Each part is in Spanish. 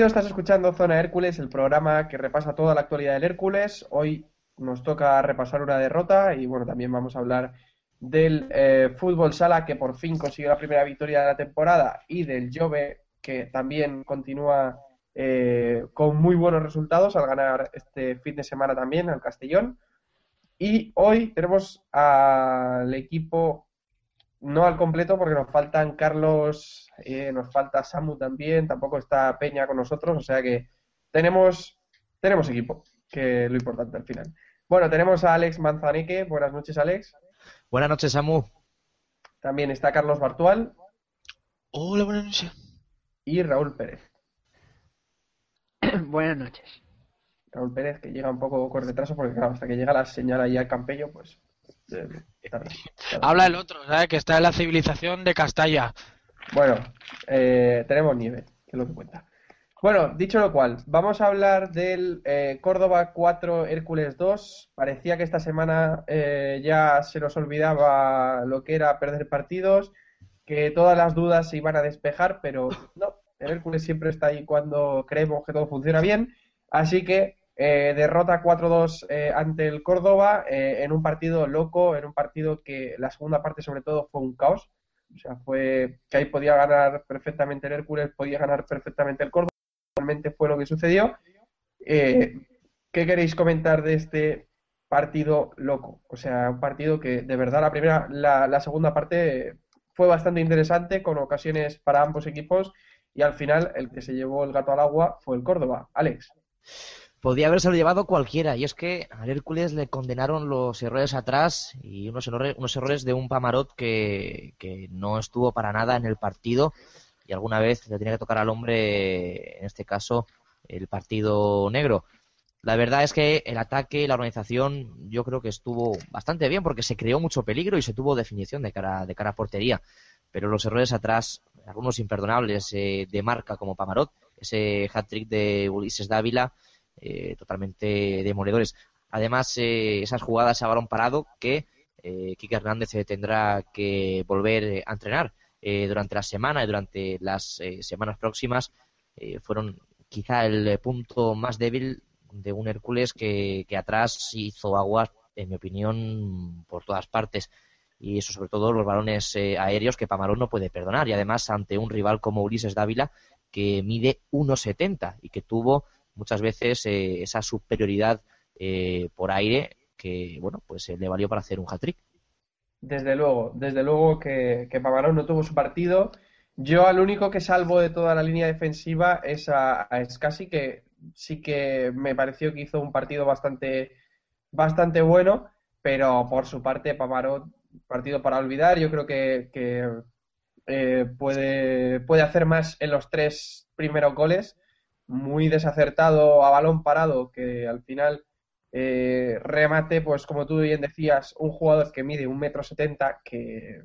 Bienvenido, estás escuchando Zona Hércules, el programa que repasa toda la actualidad del Hércules. Hoy nos toca repasar una derrota y bueno, también vamos a hablar del eh, fútbol sala que por fin consiguió la primera victoria de la temporada y del Jove que también continúa eh, con muy buenos resultados al ganar este fin de semana también al Castellón. Y hoy tenemos al equipo no al completo porque nos faltan Carlos, eh, nos falta Samu también, tampoco está Peña con nosotros, o sea que tenemos, tenemos equipo, que es lo importante al final. Bueno, tenemos a Alex Manzaneque, buenas noches Alex, Buenas noches, Samu. también está Carlos Bartual Hola, buenas noches. y Raúl Pérez. Buenas noches. Raúl Pérez que llega un poco con retraso porque claro, hasta que llega la señal ahí al Campello, pues... Habla el otro, ¿sabes? Que está en la civilización de Castalla. Bueno, eh, tenemos nieve, que es lo que cuenta. Bueno, dicho lo cual, vamos a hablar del eh, Córdoba 4 Hércules 2. Parecía que esta semana eh, ya se nos olvidaba lo que era perder partidos, que todas las dudas se iban a despejar, pero no, el Hércules siempre está ahí cuando creemos que todo funciona bien. Así que eh, derrota 4-2 eh, ante el Córdoba eh, en un partido loco, en un partido que la segunda parte sobre todo fue un caos. O sea, fue que ahí podía ganar perfectamente el Hércules, podía ganar perfectamente el Córdoba. Realmente fue lo que sucedió. Eh, ¿Qué queréis comentar de este partido loco? O sea, un partido que de verdad la primera, la, la segunda parte fue bastante interesante, con ocasiones para ambos equipos, y al final el que se llevó el gato al agua fue el Córdoba. Alex. Podía haberse llevado cualquiera, y es que al Hércules le condenaron los errores atrás y unos errores, unos errores de un Pamarot que, que no estuvo para nada en el partido y alguna vez le tenía que tocar al hombre, en este caso, el partido negro. La verdad es que el ataque la organización yo creo que estuvo bastante bien porque se creó mucho peligro y se tuvo definición de cara, de cara a portería. Pero los errores atrás, algunos imperdonables eh, de marca como Pamarot, ese hat-trick de Ulises Dávila, eh, totalmente demoledores. Además, eh, esas jugadas a balón parado que eh, Quique Hernández eh, tendrá que volver eh, a entrenar eh, durante la semana y durante las semanas próximas fueron quizá el punto más débil de un Hércules que, atrás hizo aguas, en mi opinión, por todas partes. Y eso sobre todo los balones aéreos que Pamarón no puede perdonar. Y además ante un rival como Ulises Dávila que mide 1,70 y que tuvo muchas veces eh, esa superioridad eh, por aire que, bueno, pues eh, le valió para hacer un hat-trick. Desde luego, desde luego que, que no tuvo su partido. Yo al único que salvo de toda la línea defensiva es a, a que sí que me pareció que hizo un partido bastante, bastante bueno, pero por su parte Pamarot, partido para olvidar, yo creo que, que, eh, puede, puede hacer más en los tres primeros goles, muy desacertado a balón parado, que al final eh, remate, pues como tú bien decías, un jugador que mide un metro setenta, que,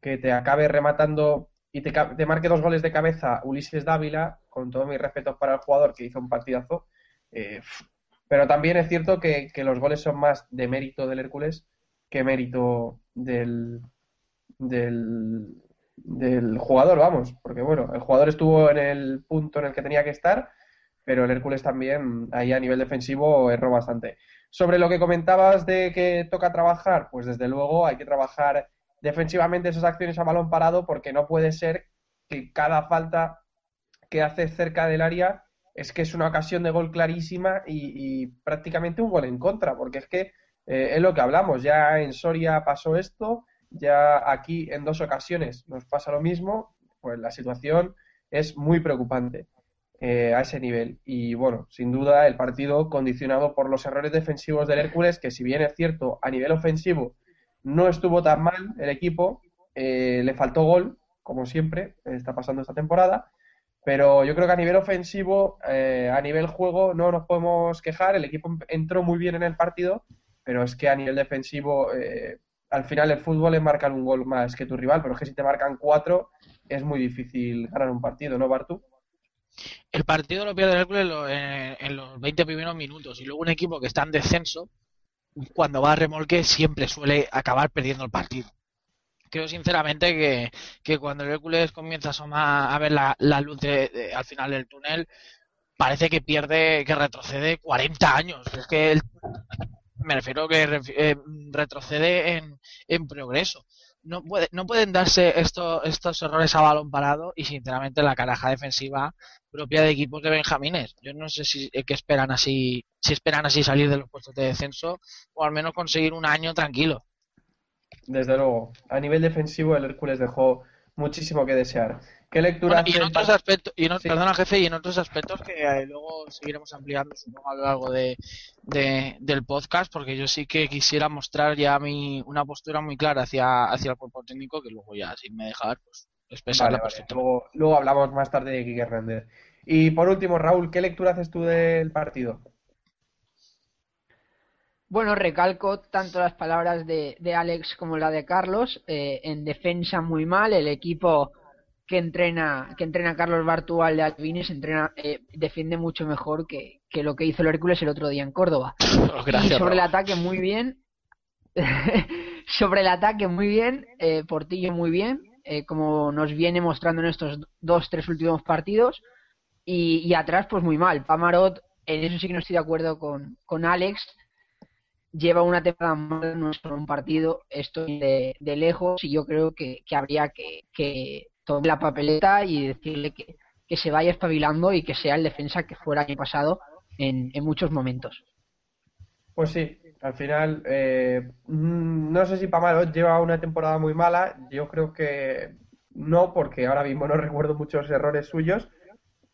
que te acabe rematando y te, marque dos goles de cabeza Ulises Dávila, con todos mis respetos para el jugador que hizo un partidazo. eh, pero también es cierto que, que los goles son más de mérito del Hércules que mérito del, del, del jugador, vamos. Porque bueno, el jugador estuvo en el punto en el que tenía que estar, pero el Hércules también ahí a nivel defensivo erró bastante. Sobre lo que comentabas de que toca trabajar, pues desde luego hay que trabajar defensivamente esas acciones a balón parado porque no puede ser que cada falta que hace cerca del área es que es una ocasión de gol clarísima y, prácticamente un gol en contra, porque es que eh, es lo que hablamos, ya en Soria pasó esto, ya aquí en dos ocasiones nos pasa lo mismo, pues la situación es muy preocupante eh, a ese nivel. Y bueno, sin duda el partido condicionado por los errores defensivos del Hércules, que si bien es cierto, a nivel ofensivo no estuvo tan mal el equipo, eh, le faltó gol, como siempre está pasando esta temporada, pero yo creo que a nivel ofensivo, eh, a nivel juego, no nos podemos quejar. El equipo entró muy bien en el partido, pero es que a nivel defensivo, eh, al final el fútbol es marcar un gol más que tu rival, pero es que si te marcan cuatro, es muy difícil ganar un partido, ¿no, Bartu? El partido lo pierde el Hércules en, los 20 primeros minutos y luego un equipo que está en descenso, cuando va a remolque, siempre suele acabar perdiendo el partido. Creo sinceramente que, que cuando el Hércules comienza a asomar a ver la, luz de- al final del túnel, parece que pierde, que retrocede 40 años. Es que el- me refiero que ref- eh, retrocede en, progreso. No, puede, no pueden darse esto- estos errores a balón parado y sinceramente la caraja defensiva propia de equipos de Benjamines. Yo no sé si eh, que esperan así, si esperan así salir de los puestos de descenso o al menos conseguir un año tranquilo. Desde luego. A nivel defensivo, el Hércules dejó muchísimo que desear. ¿Qué lectura Bueno, y en otros par- aspectos, y en, Sí. perdona jefe, y en otros aspectos que eh, luego seguiremos ampliando supongo a lo largo de, de- del podcast, porque yo sí que quisiera mostrar ya mi, una postura muy clara hacia, hacia el cuerpo técnico, que luego ya, si me dejar, pues expresarla Vale, vale. Luego, luego hablamos más tarde de Quique Hernández. Y por último, Raúl, ¿qué lectura haces tú del partido? Bueno, recalco tanto las palabras de, de Alex como la de Carlos. eh, en defensa muy mal, el equipo que entrena que entrena Carlos Bartual de Alvines entrena eh, defiende mucho mejor que, que lo que hizo el Hércules el otro día en Córdoba. Gracias, y sobre el ataque muy bien. sobre el ataque muy bien, eh, Portillo muy bien, eh, como nos viene mostrando en estos dos, tres últimos partidos. Y, y atrás, pues muy mal. Pamarot, en eso sí que no estoy de acuerdo con, con Alex. Lleva una temporada mala, no es solo un partido, estoy de, de lejos y yo creo que, que habría que, que tomar la papeleta y decirle que, que se vaya espabilando y que sea el defensa que fuera el año pasado en, en muchos momentos. Pues sí, al final, eh, mm, no sé si Pamarot lleva una temporada muy mala, yo creo que no, porque ahora mismo no recuerdo muchos errores suyos,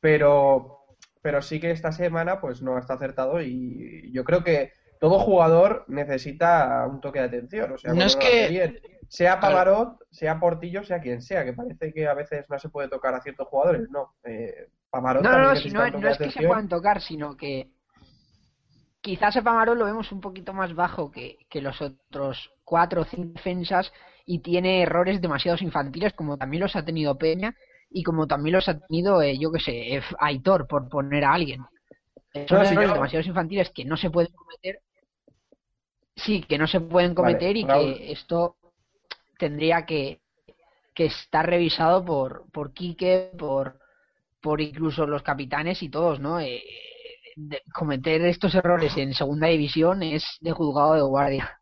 pero, pero sí que esta semana pues no está acertado y yo creo que todo jugador necesita un toque de atención, o sea, No es que- bien, sea Claro. Pamarot, sea Portillo, sea quien sea, que parece que a veces no se puede tocar a ciertos jugadores, no, eh, Pamarot No, no, si no, no es que se puedan tocar, sino que quizás a Pamarot lo vemos un poquito más bajo que, que los otros cuatro o cinco defensas y tiene errores demasiados infantiles, como también los ha tenido Peña y como también los ha tenido, eh, yo que sé, eh, Aitor, por poner a alguien. Son No, si errores yo- demasiados infantiles que no se pueden cometer. Sí, que no se pueden Vale, cometer y Raúl. que esto tendría que, que estar revisado por, por Quique, por, por incluso los capitanes y todos, ¿no? Eh, cometer estos errores en segunda división es de juzgado de guardia.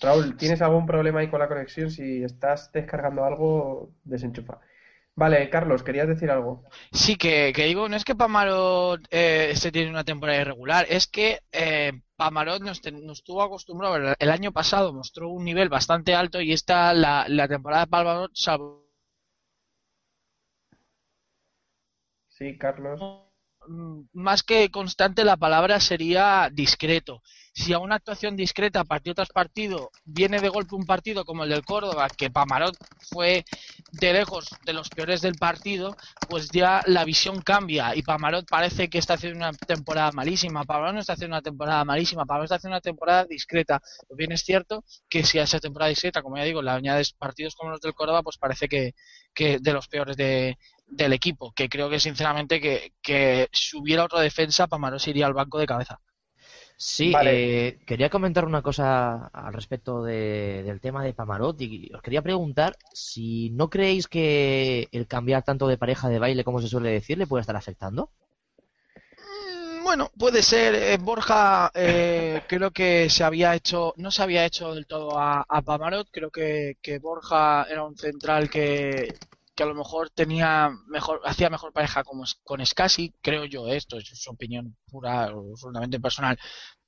Raúl, ¿tienes algún problema ahí con la conexión? Si estás descargando algo, desenchufa. Vale, Carlos, ¿querías decir algo? Sí, que, que digo, no es que Pamarot eh, este tiene una temporada irregular, es que eh, Pamarot nos, nos tuvo acostumbrado, el, año pasado mostró un nivel bastante alto y esta, la, la temporada de Pamarot, salvo Sí, Carlos. mm, más que constante la palabra sería discreto. Si a una actuación discreta partido tras partido viene de golpe un partido como el del Córdoba, que Pamarot fue de lejos de los peores del partido, pues ya la visión cambia y Pamarot parece que está haciendo una temporada malísima. Pamarot no está haciendo una temporada malísima, Pamarot está haciendo una temporada discreta. Lo bien es cierto que si a esa temporada discreta, como ya digo, le añades partidos como los del Córdoba, pues parece que, que de los peores de, del equipo, que creo que sinceramente que, que si hubiera otra defensa, Pamarot se iría al banco de cabeza. Sí, Vale. eh, quería comentar una cosa al respecto de- del tema de Pamarot y os quería preguntar si no creéis que el cambiar tanto de pareja de baile, como se suele decir, le puede estar afectando. Mm, Bueno, puede ser. eh, Borja eh, creo que se había hecho, no se había hecho del todo a, a Pamarot. Creo que, que Borja era un central que, que a lo mejor tenía mejor, hacía mejor pareja es- con Scassi, creo yo. eh, Esto es su opinión pura, absolutamente personal.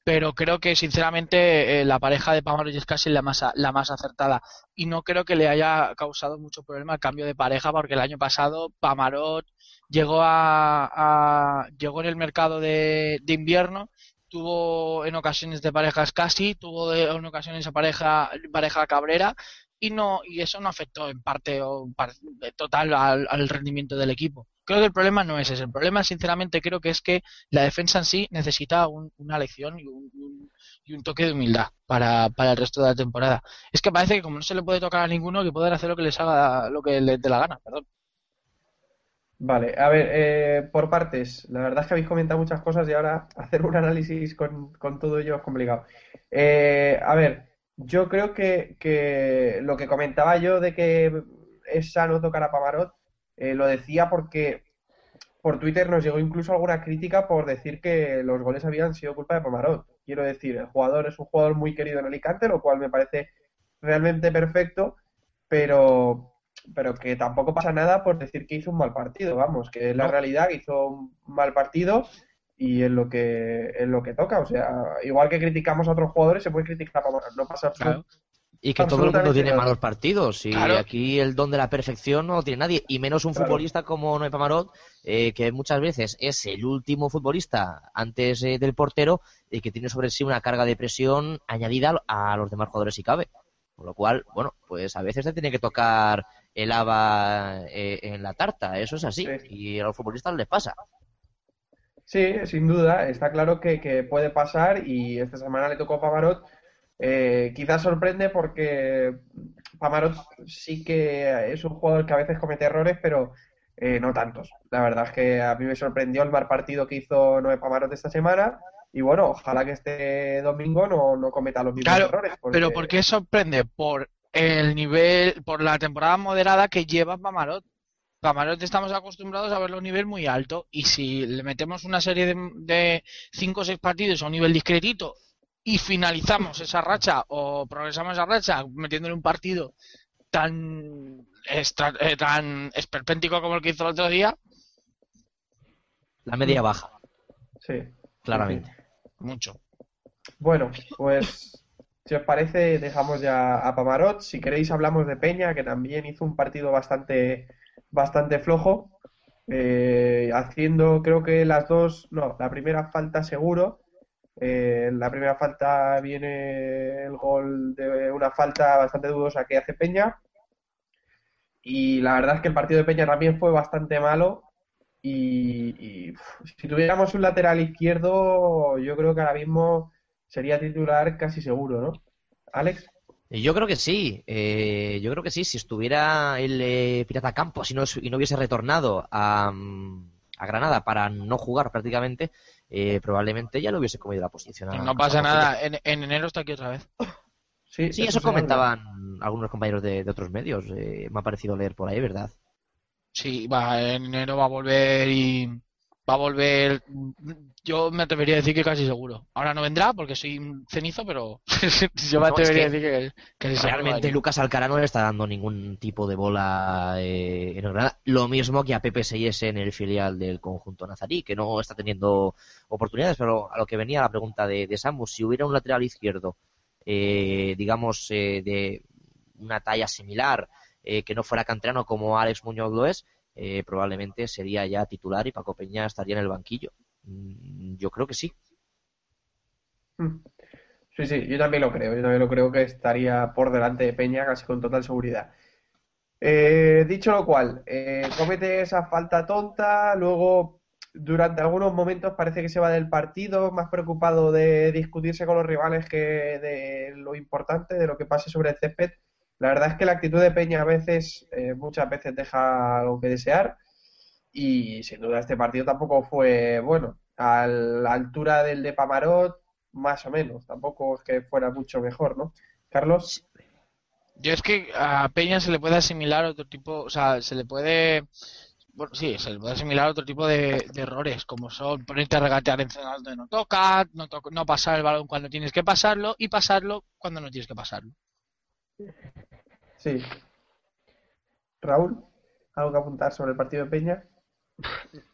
Pero creo que sinceramente eh, la pareja de Pamarot y Scassi es la más, la más acertada. Y no creo que le haya causado mucho problema el cambio de pareja, porque el año pasado Pamarot llegó a, llegó en el mercado de, de invierno tuvo en ocasiones de parejas casi tuvo en ocasiones a pareja pareja Cabrera y no y eso no afectó en parte o total al, al rendimiento del equipo creo que el problema no es ese el problema sinceramente creo que es que la defensa en sí necesita un- una lección y un, un- y un toque de humildad para, para el resto de la temporada es que parece que como no se le puede tocar a ninguno que pueden hacer lo que les haga lo que les dé la gana perdón Vale, a ver, eh, por partes. La verdad es que habéis comentado muchas cosas y ahora hacer un análisis con, con todo ello es complicado. Eh, a ver, yo creo que, que lo que comentaba yo de que es sano tocar a Pamarot, eh, lo decía porque por Twitter nos llegó incluso alguna crítica por decir que los goles habían sido culpa de Pamarot. Quiero decir, el jugador es un jugador muy querido en Alicante, lo cual me parece realmente perfecto, pero pero que tampoco pasa nada por decir que hizo un mal partido, vamos, que es la No. realidad que hizo un mal partido y es lo que es lo que toca, o sea, igual que criticamos a otros jugadores, se puede criticar a Pamarot, no pasa Claro. Y que todo el mundo tiene nada. malos partidos. Y Claro. aquí el don de la perfección no lo tiene nadie. Y menos un Claro. futbolista como Noé Pamarot, eh, que muchas veces es el último futbolista antes eh, del portero y que tiene sobre sí una carga de presión añadida a los demás jugadores si cabe. Con lo cual, bueno, pues a veces te tiene que tocar el haba eh, en la tarta. Eso es así. Sí. Y a los futbolistas les pasa. Sí, sin duda, está claro que, que puede pasar y esta semana le tocó a Pamarot. Eh, quizás sorprende porque Pamarot sí que es un jugador que a veces comete errores, pero eh, no tantos. La verdad es que a mí me sorprendió el mal partido que hizo Noé Pamarot esta semana y bueno, ojalá que este domingo no, no cometa los mismos Claro, errores. Pero ¿por qué sorprende? Por el nivel, por la temporada moderada que lleva Pamarot. Pamarot estamos acostumbrados a verlo a un nivel muy alto y si le metemos una serie de, de cinco o seis partidos a un nivel discretito y finalizamos esa racha o progresamos esa racha metiéndole un partido tan extra- eh, tan esperpéntico como el que hizo el otro día, La media baja, Sí. claramente. mucho. Bueno, pues si os parece, dejamos ya a Pamarot. Si queréis, hablamos de Peña, que también hizo un partido bastante, bastante flojo, eh, haciendo creo que las dos, no, la primera falta seguro. Eh, la primera falta viene el gol de una falta bastante dudosa que hace Peña. Y la verdad es que el partido de Peña también fue bastante malo. Y, y, si tuviéramos un lateral izquierdo, yo creo que ahora mismo sería titular casi seguro, ¿no? Alex. Y Yo creo que sí, eh, yo creo que sí, si estuviera el eh, Pirata Campos y no, y no hubiese retornado a, mm, a Granada para no jugar prácticamente, eh, probablemente ya lo hubiese comido la posición. a- no pasa nada, en, en enero está aquí otra vez. Sí, Sí, eso comentaban algunos compañeros de, de otros medios. eh, me ha parecido leer por ahí, ¿verdad? Sí, va, en enero va a volver y va a volver. Yo me atrevería a decir que casi seguro. Ahora no vendrá porque soy un cenizo, pero yo me No, es atrevería a decir que casi seguro Realmente. Lucas Alcaraz no le está dando ningún tipo de bola eh, en Granada. Lo mismo que a Pepe Seyes en el filial del conjunto nazarí, que no está teniendo oportunidades. Pero a lo que venía la pregunta de, de Samu, si hubiera un lateral izquierdo, eh, digamos, eh, de una talla similar, eh, que no fuera canterano como Alex Muñoz lo es, eh, probablemente sería ya titular y Paco Peña estaría en el banquillo. Mm, Yo creo que sí. Mm. Sí, sí, yo también lo creo. Yo también lo creo que estaría por delante de Peña casi con total seguridad. Eh, dicho lo cual, eh, comete esa falta tonta, luego durante algunos momentos parece que se va del partido, más preocupado de discutirse con los rivales que de lo importante, de lo que pase sobre el césped. La verdad es que la actitud de Peña a veces, eh, muchas veces deja algo que desear y sin duda este partido tampoco fue bueno. A la altura del de Pamarot, más o menos, tampoco es que fuera mucho mejor, ¿no? Carlos. Yo es que a Peña se le puede asimilar otro tipo, o sea, se le puede, bueno, sí, se le puede asimilar otro tipo de, errores, como son ponerte a regatear en zonas donde no toca, no, to- no pasar el balón cuando tienes que pasarlo y pasarlo cuando no tienes que pasarlo. Sí. Raúl, ¿algo que apuntar sobre el partido de Peña?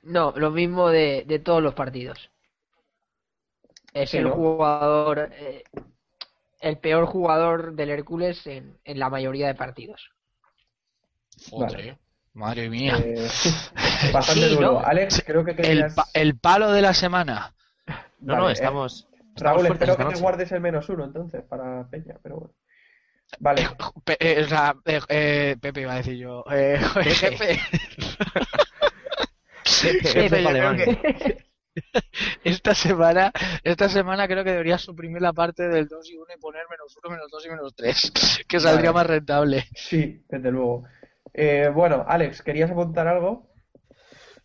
No, lo mismo de, de todos los partidos. Es Sí, el ¿no? jugador, eh, el peor jugador del Hércules en, en la mayoría de partidos. Joder, madre mía. Eh, bastante Sí, duro. ¿no? Alex, creo que El, querías... pa- el palo de la semana. No, Vale, no, eh, estamos. Raúl, espero que te guardes el menos uno entonces para Peña, pero bueno. Vale, Pe- eh, o sea, eh, eh, Pepe iba a decir yo. Eh, jefe. Jefe, Pepe yo creo Alemán. que esta semana, esta semana creo que deberías suprimir la parte del 2 y 1 y poner menos 1, menos 2 y menos 3, que saldría Vale. más rentable. sí, desde luego. Eh, bueno, Alex, ¿querías apuntar algo?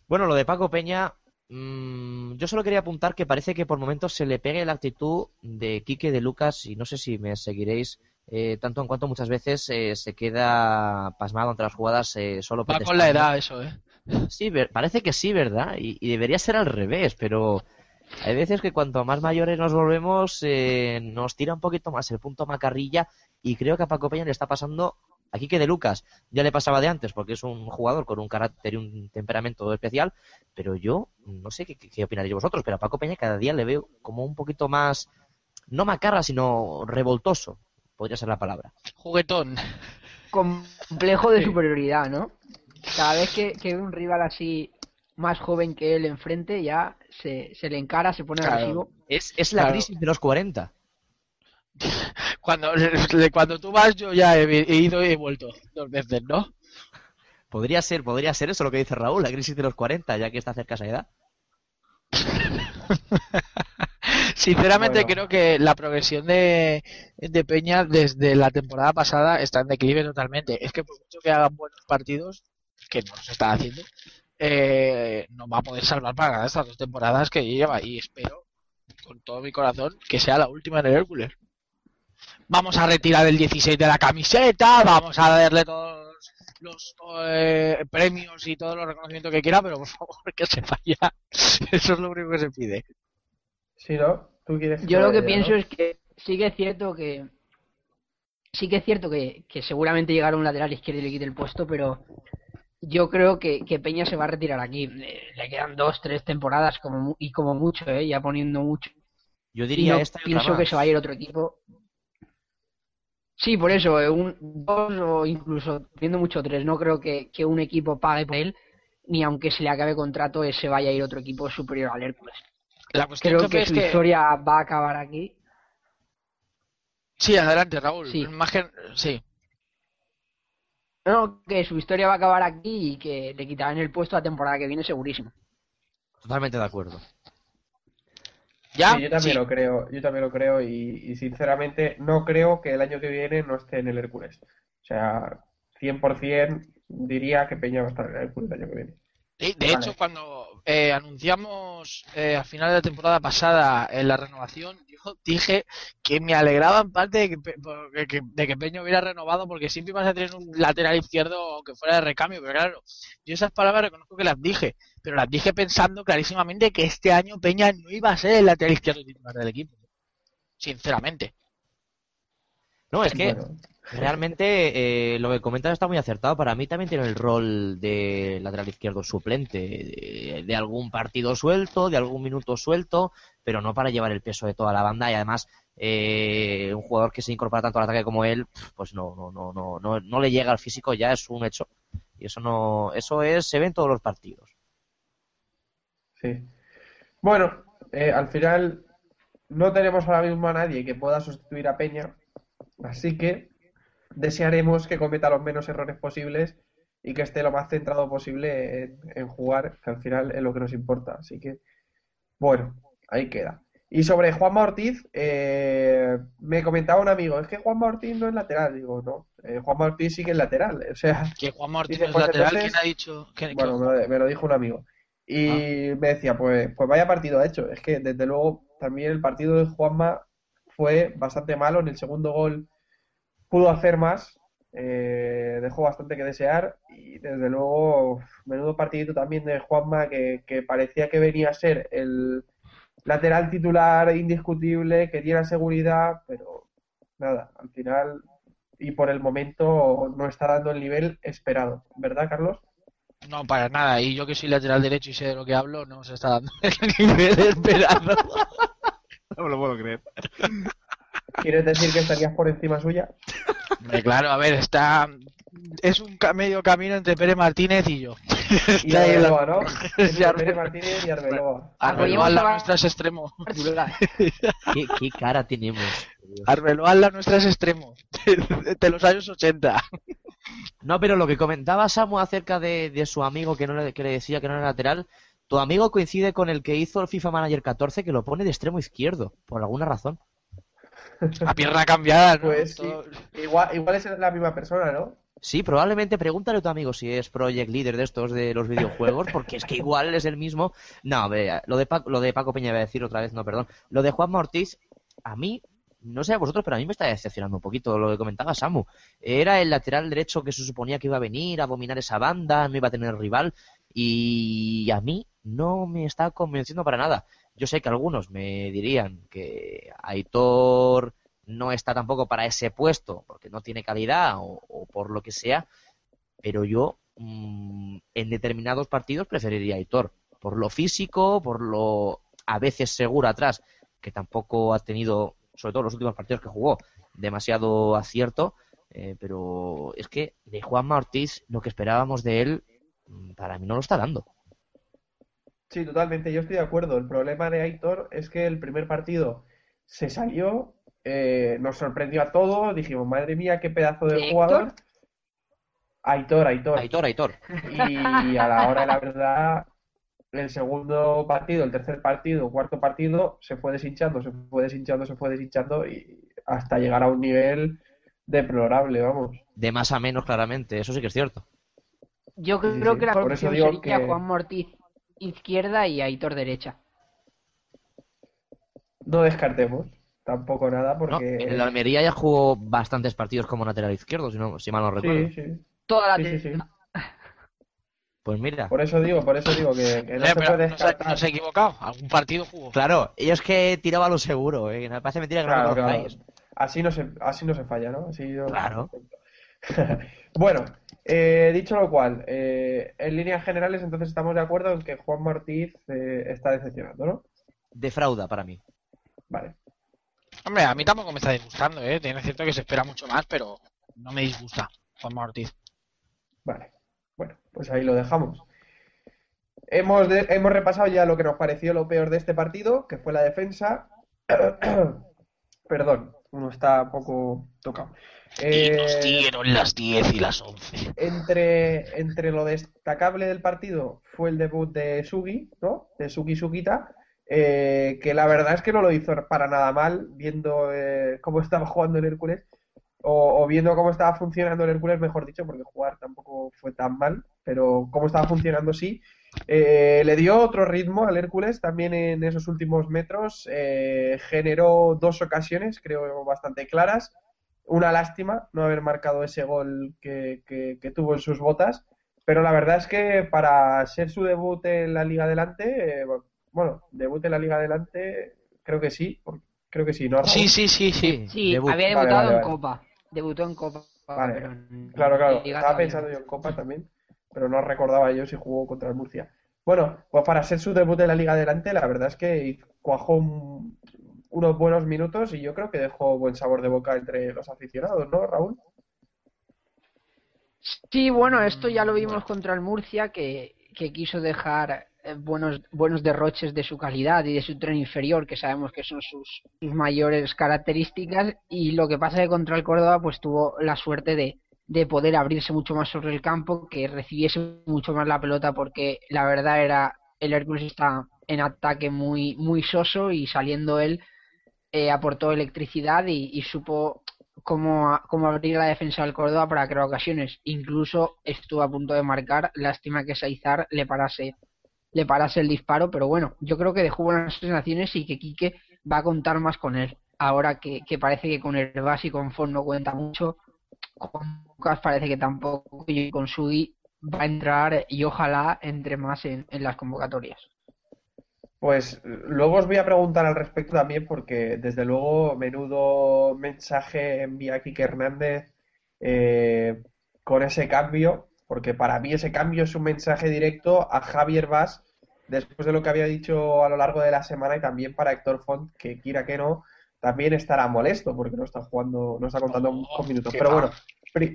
Bueno, lo de Paco Peña, mm, yo solo quería apuntar que parece que por momentos se le pegue la actitud de Quique de Lucas, y no sé si me seguiréis, eh, tanto en cuanto muchas veces eh, se queda pasmado ante las jugadas eh, solo Va con la edad eso, ¿eh? Sí, parece que sí, ¿verdad? Y, y debería ser al revés, pero hay veces que cuanto más mayores nos volvemos, eh, nos tira un poquito más el punto macarrilla y creo que a Paco Peña le está pasando aquí que de Lucas. Ya le pasaba de antes porque es un jugador con un carácter y un temperamento especial, pero yo no sé qué, qué, qué opinaréis vosotros, pero a Paco Peña cada día le veo como un poquito más, no macarra, sino revoltoso, podría ser la palabra. Juguetón. Complejo de superioridad, ¿no? Cada vez que, que ve un rival así más joven que él enfrente, ya se, se le encara, se pone Claro. agresivo. Es, es la Claro. crisis de los 40. Cuando, le- cuando tú vas, yo ya he, he ido y he vuelto dos veces, ¿no? Podría ser, podría ser eso lo que dice Raúl, la crisis de los 40, ya que está cerca esa edad. Sinceramente Bueno. creo que la progresión de, de Peña desde la temporada pasada está en declive totalmente. Es que por mucho que hagan buenos partidos, que no se está haciendo, eh, no va a poder salvar para ganar estas dos temporadas que lleva y espero con todo mi corazón que sea la última en el Hércules. Vamos a retirar el 16 de la camiseta, vamos a darle todos los eh, premios y todos los reconocimientos que quiera, pero por favor que se vaya. Eso es lo único que se pide. Sí, ¿no? ¿Tú quieres Yo lo que pienso no? es que sí que es cierto que sí que es cierto que, que seguramente llegará un lateral izquierdo y le quite el puesto, pero yo creo que, que Peña se va a retirar aquí. Le, le quedan dos, tres temporadas como y como mucho, ¿eh? ya poniendo mucho. Yo diría no esta y otra pienso que se va a ir otro equipo. Sí, por eso, eh, un dos o incluso viendo mucho tres. No creo que, que un equipo pague por él, ni aunque se le acabe contrato, eh, se vaya a ir otro equipo superior al Hércules. La cuestión Creo que es su que historia va a acabar aquí. Sí, adelante, Raúl. Sí. Más que- Sí. No, que su historia va a acabar aquí y que le quitarán el puesto la temporada que viene segurísimo. Totalmente de acuerdo. ¿Ya? Sí, yo también Sí. lo creo, yo también lo creo y, y sinceramente no creo que el año que viene no esté en el Hércules. O sea, 100% diría que Peña va a estar en el Hércules el año que viene. De Vale. hecho, cuando eh, anunciamos eh, al final de la temporada pasada en la renovación, yo dije que me alegraba en parte de que, porque- que- de que Peña hubiera renovado porque siempre ibas a tener un lateral izquierdo que fuera de recambio, pero claro, yo esas palabras reconozco que las dije, pero las dije pensando clarísimamente que este año Peña no iba a ser el lateral izquierdo titular del equipo. Sinceramente. No, es que Bueno, realmente eh, lo que comentas está muy acertado. Para mí también tiene el rol de lateral izquierdo suplente, de, de algún partido suelto, de algún minuto suelto, pero no para llevar el peso de toda la banda y además eh, un jugador que se incorpora tanto al ataque como él, pues no, no, no, no, no, no le llega al físico, ya es un hecho. Y eso no, eso es, se ve en todos los partidos. Sí. Bueno, eh, al final no tenemos ahora mismo a nadie que pueda sustituir a Peña, así que desearemos que cometa los menos errores posibles y que esté lo más centrado posible en, en jugar, que al final es lo que nos importa. Así que, bueno, ahí queda. Y sobre Juanma Ortiz, eh, me comentaba un amigo, es que Juanma Ortiz no es lateral. Digo, no, eh, Juanma Ortiz sí que es lateral. O sea, Que Juan Martín Dice, es pues lateral, entonces- ¿quién ha dicho? bueno, me lo, me lo dijo un amigo. Y me decía, pues, pues vaya partido ha hecho. Es que desde luego también el partido de Juanma fue bastante malo. En el segundo gol pudo hacer más, eh, dejó bastante que desear. Y desde luego, menudo partidito también de Juanma que, que parecía que venía a ser el lateral titular indiscutible, que tiene seguridad, pero nada, al final y por el momento no está dando el nivel esperado. ¿Verdad, Carlos? No, para nada. Y yo que soy lateral derecho y sé de lo que hablo, no se está dando el nivel esperado. No me lo puedo creer. ¿Quieres decir que estarías por encima suya? Claro, a ver, está. Es un ca- medio camino entre Pérez Martínez y yo. Y Arbeloa, ¿no? Entre Arbe- Pérez Martínez y Arbeloa. Arbeloa la hablar- nuestra es extremo. ¿Qué, qué cara tenemos? Arbeloa la nuestra es extremo. De, de los años 80. No, pero lo que comentaba Samu acerca de, de su amigo que, no le, que le decía que no era lateral, tu amigo coincide con el que hizo el FIFA Manager 14 que lo pone de extremo izquierdo, por alguna razón. A pierna cambiada, ¿no? Pues sí. Igual, igual es la misma persona, ¿no? Sí, probablemente pregúntale a tu amigo si es project leader de estos de los videojuegos, porque es que igual es el mismo. No, vea, lo de Paco, lo de Paco Peña voy a decir otra vez, no, perdón. Lo de Juan Ortiz, a mí, no sé a vosotros, pero a mí me está decepcionando un poquito lo que comentaba Samu. Era el lateral derecho que se suponía que iba a venir a dominar esa banda, no iba a tener rival, y a mí no me está convenciendo para nada. Yo sé que algunos me dirían que Aitor no está tampoco para ese puesto porque no tiene calidad o, por lo que sea, pero yo mm, en determinados partidos preferiría Aitor por lo físico, por lo a veces seguro atrás, que tampoco ha tenido, sobre todo los últimos partidos que jugó, demasiado acierto, eh, pero es que de Juanma Ortiz lo que esperábamos de él mm, para mí no lo está dando. Sí, totalmente, yo estoy de acuerdo. El problema de Aitor es que el primer partido se salió, eh, nos sorprendió a todos, dijimos, madre mía, qué pedazo de ¿De jugador. Aitor, Aitor. Aitor, Aitor. Y a la hora de la verdad, el segundo partido, el tercer partido, cuarto partido, se fue deshinchando, se fue deshinchando, se fue deshinchando y hasta llegar a un nivel deplorable, vamos. De más a menos, claramente, eso sí que es cierto. Yo sí, creo sí. que la Por eso digo sería que- Juan Mortiz izquierda y Aitor derecha. No descartemos tampoco nada No, porque... en el Almería ya jugó bastantes partidos como lateral izquierdo, si, no, si mal no recuerdo. Sí, sí. Toda la Sí, sí, sí. te- Pues mira. Por eso digo, por eso digo que, que no Eh, se pero puede no se, descartar. no se ha equivocado. Algún partido jugó. Claro, ellos que tiraba lo seguro, ¿eh? me parece mentira que no Claro, lo claro. Así no se, así no se falla, ¿no? Así no- Claro. Bueno, eh, dicho lo cual, eh, en líneas generales entonces estamos de acuerdo en que Juan Martínez eh, está decepcionando, ¿no? Defrauda para mí. Vale. Hombre, a mí tampoco me está disgustando, ¿eh? Tiene cierto que se espera mucho más, pero no me disgusta Juan Ortiz. Vale, bueno, pues ahí lo dejamos. Hemos, de- hemos repasado ya lo que nos pareció lo peor de este partido, que fue la defensa. Perdón, uno está un poco tocado. Y nos Eh, dieron las 10 y las 11. entre, entre lo destacable del partido fue el debut de Sugi, ¿no? De Sugi Sugita, eh, que la verdad es que no lo hizo para nada mal, viendo eh, cómo estaba jugando el Hércules, o, o viendo cómo estaba funcionando el Hércules, mejor dicho, porque jugar tampoco fue tan mal, pero cómo estaba funcionando sí. Eh, le dio otro ritmo al Hércules también en esos últimos metros, eh, generó dos ocasiones, creo, bastante claras. Una lástima no haber marcado ese gol que, que- que tuvo en sus botas, pero la verdad es que para ser su debut en la Liga Adelante, eh, bueno, debut en la Liga Adelante, creo que sí, creo que sí, ¿no? Sí, sí, sí, sí. Sí, debut. había Vale, debutado vale, en vale. Copa. Debutó en Copa. Vale, pero en- Claro, claro, estaba pensando yo en Copa también, pero no recordaba yo si jugó contra el Murcia. Bueno, pues para ser su debut en la Liga Adelante, la verdad es que cuajó un- unos buenos minutos y yo creo que dejó buen sabor de boca entre los aficionados, ¿no, Raúl? Sí, bueno, esto ya lo vimos contra el Murcia, que, que quiso dejar eh, buenos, buenos derroches de su calidad y de su tren inferior, que sabemos que son sus, sus mayores características. Y lo que pasa es que contra el Córdoba, pues tuvo la suerte de, de poder abrirse mucho más sobre el campo, que recibiese mucho más la pelota, porque la verdad era el Hércules está en ataque muy, muy soso y saliendo él eh, aportó electricidad y, y supo cómo, cómo abrir la defensa del Córdoba para crear ocasiones. Incluso estuvo a punto de marcar, lástima que Saizar le parase, le parase el disparo, pero bueno, yo creo que dejó buenas sensaciones y que Quique va a contar más con él. Ahora que, que parece que con Herbás y con Fon no cuenta mucho, con Lucas parece que tampoco, y con Sugi va a entrar y ojalá entre más en las convocatorias. Pues luego os voy a preguntar al respecto también, porque desde luego, menudo mensaje envía Quique Hernández eh, con ese cambio, porque para mí ese cambio es un mensaje directo a Javier Vaz, después de lo que había dicho a lo largo de la semana, y también para Héctor Font, que quiera que no, también estará molesto porque no está jugando, no está contando con minutos. Pero bueno, pri-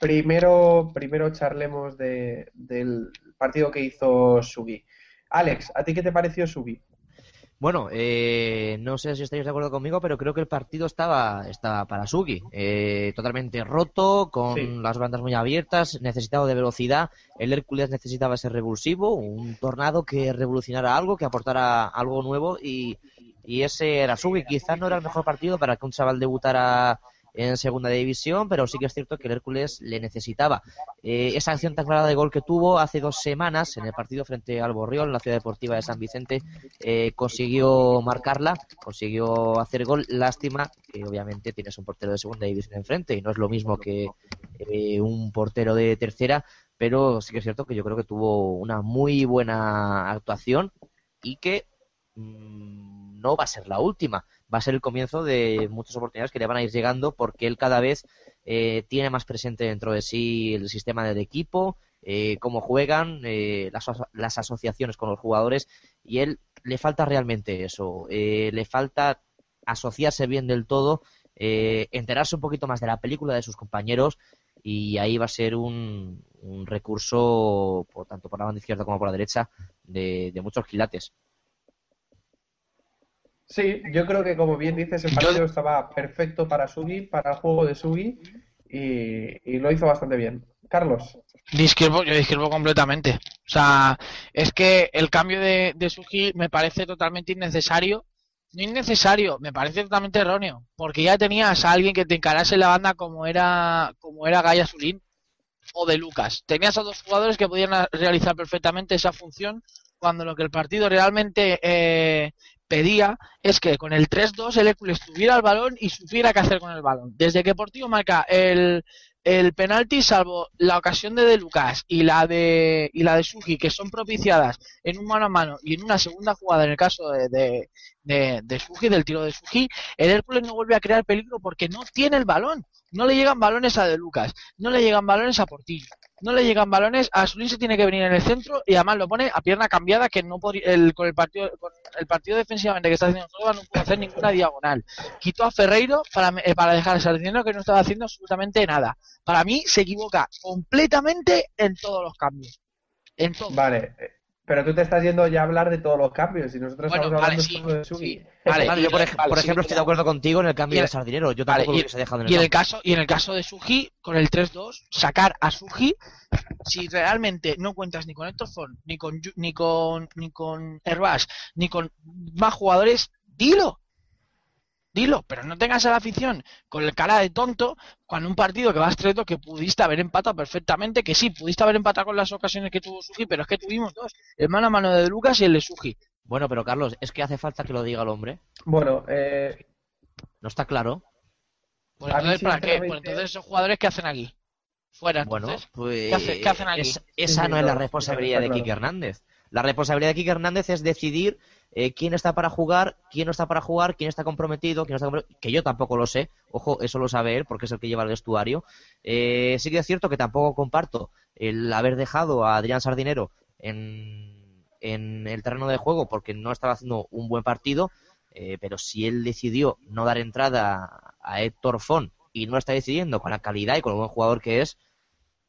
primero, primero charlemos de- del partido que hizo Sugi. Alex, ¿a ti qué te pareció Sugi? Bueno, eh, no sé si estáis de acuerdo conmigo, pero creo que el partido estaba, estaba para Sugi. Eh, totalmente roto, con Sí. las bandas muy abiertas, necesitado de velocidad. El Hércules necesitaba ese revulsivo, un tornado que revolucionara algo, que aportara algo nuevo y, y ese era Sugi. Quizás no era el mejor partido para que un chaval debutara en segunda división, pero sí que es cierto que el Hércules le necesitaba. Eh, esa acción tan clara de gol que tuvo hace dos semanas en el partido frente al Borriol, en la ciudad deportiva de San Vicente, eh, consiguió marcarla, consiguió hacer gol. Lástima que obviamente tienes un portero de segunda división enfrente y no es lo mismo que eh, un portero de tercera, pero sí que es cierto que yo creo que tuvo una muy buena actuación y que mm, no va a ser la última. Va a ser el comienzo de muchas oportunidades que le van a ir llegando porque él cada vez eh, tiene más presente dentro de sí el sistema del equipo, eh, cómo juegan, eh, las, las asociaciones con los jugadores y él le falta realmente eso, eh, le falta asociarse bien del todo, eh, enterarse un poquito más de la película de sus compañeros y ahí va a ser un, un recurso, por tanto por la banda izquierda como por la derecha, de, de muchos quilates. Sí, yo creo que como bien dices, el partido estaba perfecto para Sugi, para el juego de Sugi, y, y lo hizo bastante bien. Carlos, Discrepo, yo discrepo completamente. O sea, es que el cambio de, de Sugi me parece totalmente innecesario. No innecesario, me parece totalmente erróneo. Porque ya tenías a alguien que te encarase la banda como era, como era Gaia Zulín o de Lucas. Tenías a dos jugadores que podían realizar perfectamente esa función cuando lo que el partido realmente eh, pedía es que con el 3-2 el Hércules tuviera el balón y supiera qué hacer con el balón. Desde que Portillo marca el, el penalti, salvo la ocasión de De Lucas y la de y la de Sugi, que son propiciadas en un mano a mano y en una segunda jugada en el caso de, de, de, del tiro de Sugi, el Hércules no vuelve a crear peligro porque no tiene el balón. No le llegan balones a De Lucas, no le llegan balones a Portillo, no le llegan balones a Zulín se tiene que venir en el centro y además lo pone a pierna cambiada que no podría- el, con el partido con el partido defensivamente que está haciendo Córdoba no puede hacer ninguna diagonal. Quitó a Ferreiro para, eh, para dejar a Sardinero que no estaba haciendo absolutamente nada. Para mí se equivoca completamente en todos los cambios. En vale, pero tú te estás yendo ya a hablar de todos los cambios, y nosotros Bueno, estamos vale, hablando sí, solo de Sugi. sí. Vale, yo por, ej- vale, por sí, ejemplo sí, estoy de acuerdo contigo en el cambio el- de Sardinero. Yo Vale, tampoco lo hubiese dejado en el Y en el caso, y en el caso de Sugi, con el 3-2, sacar a Sugi, si realmente no cuentas ni con Héctor Font, ni con ni con ni con Herbás, ni con más jugadores, dilo. Dilo, pero no tengas a la afición con el cara de tonto cuando un partido que vas treto que pudiste haber empatado perfectamente, que sí, pudiste haber empatado con las ocasiones que tuvo Sugi, pero es que tuvimos dos, el mano a mano de Lucas y el de Sugi. Bueno, pero Carlos, es que hace falta que lo diga el hombre. Bueno, eh, ¿No está claro? Pues entonces, ¿para qué? Pues entonces esos jugadores ¿qué hacen aquí? Fuera, Bueno, entonces. pues ¿qué hace- qué hacen aquí? es- esa Sí, no es la responsabilidad de claro. Quique Hernández. La responsabilidad de Quique Hernández es decidir eh, quién está para jugar, quién no está para jugar, quién está comprometido, quién no está comprometido, que yo tampoco lo sé. Ojo, eso lo sabe él porque es el que lleva el vestuario. Eh, sí que es cierto que tampoco comparto el haber dejado a Adrián Sardinero en, en el terreno de juego porque no estaba haciendo un buen partido. eh, pero si él decidió no dar entrada a Héctor Font y no está decidiendo con la calidad y con el buen jugador que es,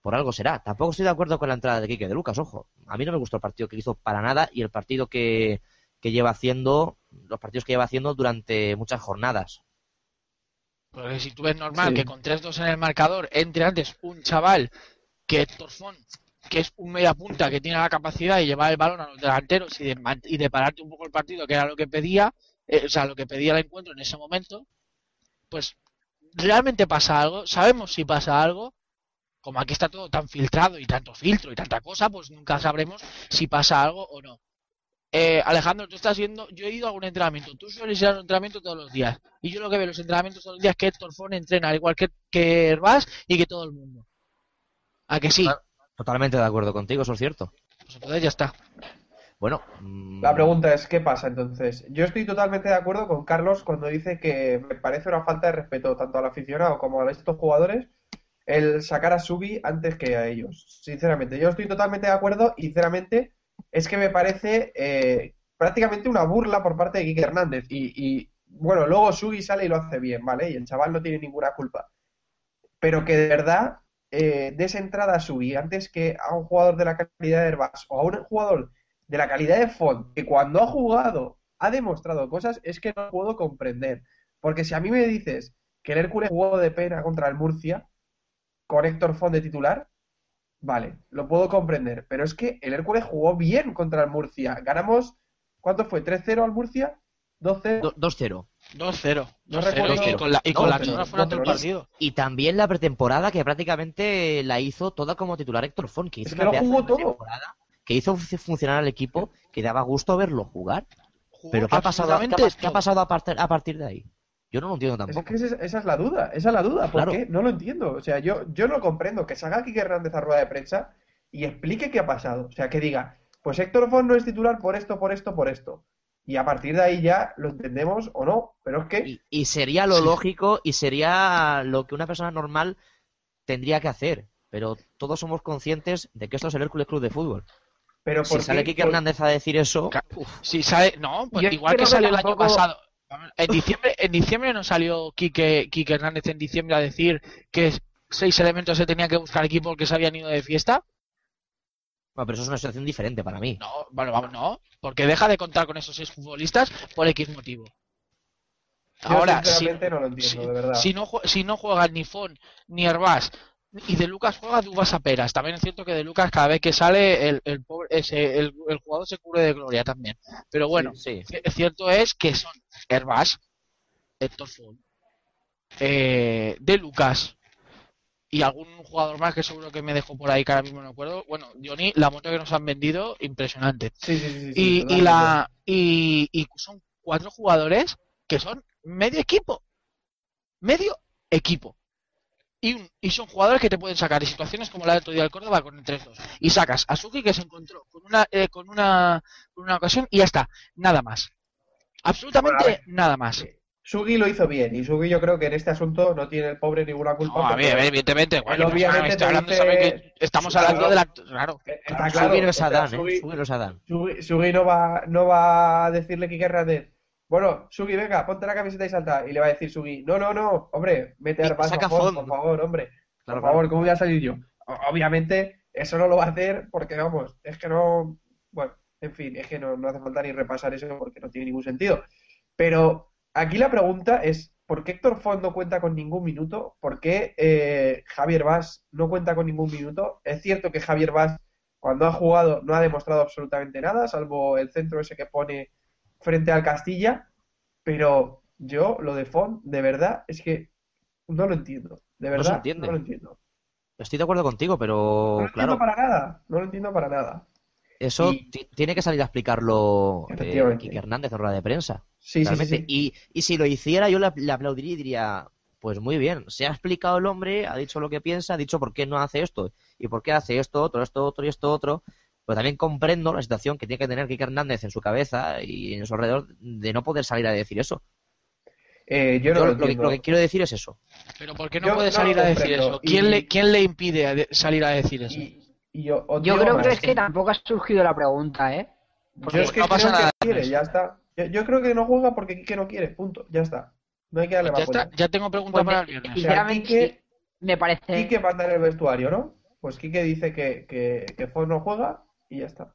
por algo será. Tampoco estoy de acuerdo con la entrada de Quique de Lucas, ojo. A mí no me gustó el partido que hizo para nada y el partido que, que lleva haciendo, los partidos que lleva haciendo durante muchas jornadas. Porque si tú ves normal Sí. que con 3-2 en el marcador entre antes un chaval que Héctor Font, que es un media punta que tiene la capacidad de llevar el balón a los delanteros y de, man- y de pararte un poco el partido, que era lo que pedía, eh, o sea, lo que pedía el encuentro en ese momento, pues realmente pasa algo, sabemos si pasa algo, como aquí está todo tan filtrado y tanto filtro y tanta cosa, pues nunca sabremos si pasa algo o no. Eh, Alejandro, tú estás yendo, yo he ido a algún entrenamiento, tú sueles ir a un entrenamiento todos los días, y yo lo que veo en los entrenamientos todos los días es que Héctor Font entrena al igual que, que Herbás y que todo el mundo. ¿A que sí? Totalmente de acuerdo contigo, eso es cierto. Pues entonces ya está. Bueno, mm, La pregunta es, ¿qué pasa entonces? Yo estoy totalmente de acuerdo con Carlos cuando dice que me parece una falta de respeto tanto al aficionado como a estos jugadores el sacar a Subi antes que a ellos. Sinceramente, yo estoy totalmente de acuerdo y sinceramente es que me parece eh, prácticamente una burla por parte de Quique Hernández. Y, bueno, luego Subi sale y lo hace bien, ¿vale? Y el chaval no tiene ninguna culpa. Pero que de verdad eh, des entrada a Subi antes que a un jugador de la calidad de Herbás o a un jugador de la calidad de Font, que cuando ha jugado ha demostrado cosas, es que no puedo comprender. Porque si a mí me dices que el Hércules jugó de pena contra el Murcia, con Héctor Font de titular, vale, lo puedo comprender. Pero es que el Hércules jugó bien contra el Murcia. Ganamos, ¿cuánto fue? ¿3-0 al Murcia? ¿2-0? do- 2-0. 2-0. No 2-0 recuerdo- y con la, y con la 2-0, torre fuera todo el 2-0. partido. Y también la pretemporada que prácticamente la hizo toda como titular Héctor Font, que hizo Es que una lo jugó todo. que hizo fu- funcionar al equipo, que daba gusto verlo jugar. Jugó Pero ¿qué ha pasado, qué ha, qué ha pasado a, partir, a partir de ahí? Yo no lo entiendo Es tampoco. que esa, esa es la duda, esa es la duda. ¿Por Claro. qué? No lo entiendo. O sea, yo, yo no comprendo que salga Quique Hernández a rueda de prensa y explique qué ha pasado. O sea, que diga, pues Héctor Font no es titular por esto, por esto, por esto. Y a partir de ahí ya lo entendemos o no. Pero es que, Y, y sería lo Sí. lógico y sería lo que una persona normal tendría que hacer. Pero todos somos conscientes de que esto es el Hércules Club de Fútbol. pero Si ¿por sale Por- Hernández a decir eso, Si sale, no, pues Yo igual que que salió el año pasado. En diciembre, en diciembre no salió Quique, Quique Hernández en diciembre a decir que seis elementos se tenían que buscar equipo porque se habían ido de fiesta. bueno, pero eso es una situación diferente para mí. No, bueno, vamos, no, porque deja de contar con esos seis futbolistas por X motivo. yo Ahora, si, no lo entiendo, si- de verdad. si no, si no juegan ni Fon ni Herbás y de Lucas juega Dubas a Peras. También es cierto que de Lucas cada vez que sale el, el, pobre, ese, el, el jugador se cubre de gloria también. Pero bueno, Sí. C- Cierto es que son Herbás, Héctor Font, eh, De Lucas y algún jugador más que seguro que me dejó por ahí que ahora mismo no acuerdo. Bueno, Johnny, la moto que nos han vendido, impresionante. Sí, sí, sí, sí, y, y la y, y son cuatro jugadores que son medio equipo. Medio equipo. Y, un- y son jugadores que te pueden sacar de situaciones como la del otro día del Córdoba con el 3-2. Y sacas a Suki que se encontró con una, eh, con una, con una ocasión y ya está. Nada más. Absolutamente Bueno, nada más. Sugi lo hizo bien y Sugi yo creo que en este asunto no tiene el pobre ninguna culpa. No, a ver, evidentemente. Persona obviamente que hablando dice- que estamos Claro. hablando de la. Claro. Eh, Está Claro, claro, Sugi no es Adán, ¿eh? Sugi- no es Adán. Sugi, Sugi no va, no va a decirle Quique Hernández, bueno, Sugi, venga, ponte la camiseta y salta. Y le va a decir Sugi, no, no, no, hombre, mete Y a Arbas saca a Font, Font. por favor, hombre. Claro, por favor, ¿cómo voy a salir yo? Obviamente, eso no lo va a hacer porque, vamos, es que no. Bueno, en fin, es que no, no hace falta ni repasar eso porque no tiene ningún sentido. Pero aquí la pregunta es: ¿por qué Héctor Font no cuenta con ningún minuto? ¿Por qué eh, Javier Vaz no cuenta con ningún minuto? Es cierto que Javier Vaz, cuando ha jugado, no ha demostrado absolutamente nada, salvo el centro ese que pone frente al Castilla. Pero yo, lo de Font, de verdad, es que no lo entiendo. De No se verdad, entiende. no lo entiendo. Estoy de acuerdo contigo, No pero lo entiendo para nada, no lo entiendo para nada. eso y- tiene que salir a explicarlo eh. Quique Hernández en rueda de prensa. Sí, sí, sí. Y, y si lo hiciera, yo le, le aplaudiría y diría, pues muy bien, se ha explicado el hombre, ha dicho lo que piensa, ha dicho por qué no hace esto y por qué hace esto, otro, esto, otro y esto, otro. Pero también comprendo la situación que tiene que tener Quique Hernández en su cabeza y en su alrededor de no poder salir a decir eso. Eh, yo no Yo lo lo, que, entiendo. lo que quiero decir es eso. Pero ¿por qué no Yo puede no salir a decir eso? ¿Quién, Y- le, ¿Quién le impide a de- salir a decir eso? Y, y yo, creo que es que tampoco ha surgido la pregunta, ¿eh? Yo es que no pasa creo nada quiere, ya está. Yo, yo creo que no juega porque Quique no quiere, punto, ya está. No hay que darle Pues ya, más está, ya tengo pregunta Pues para el viernes. sea, sinceramente, Quique- sí, me parece. Quique manda en el vestuario, ¿no? pues Quique dice que, que, no juega y ya está.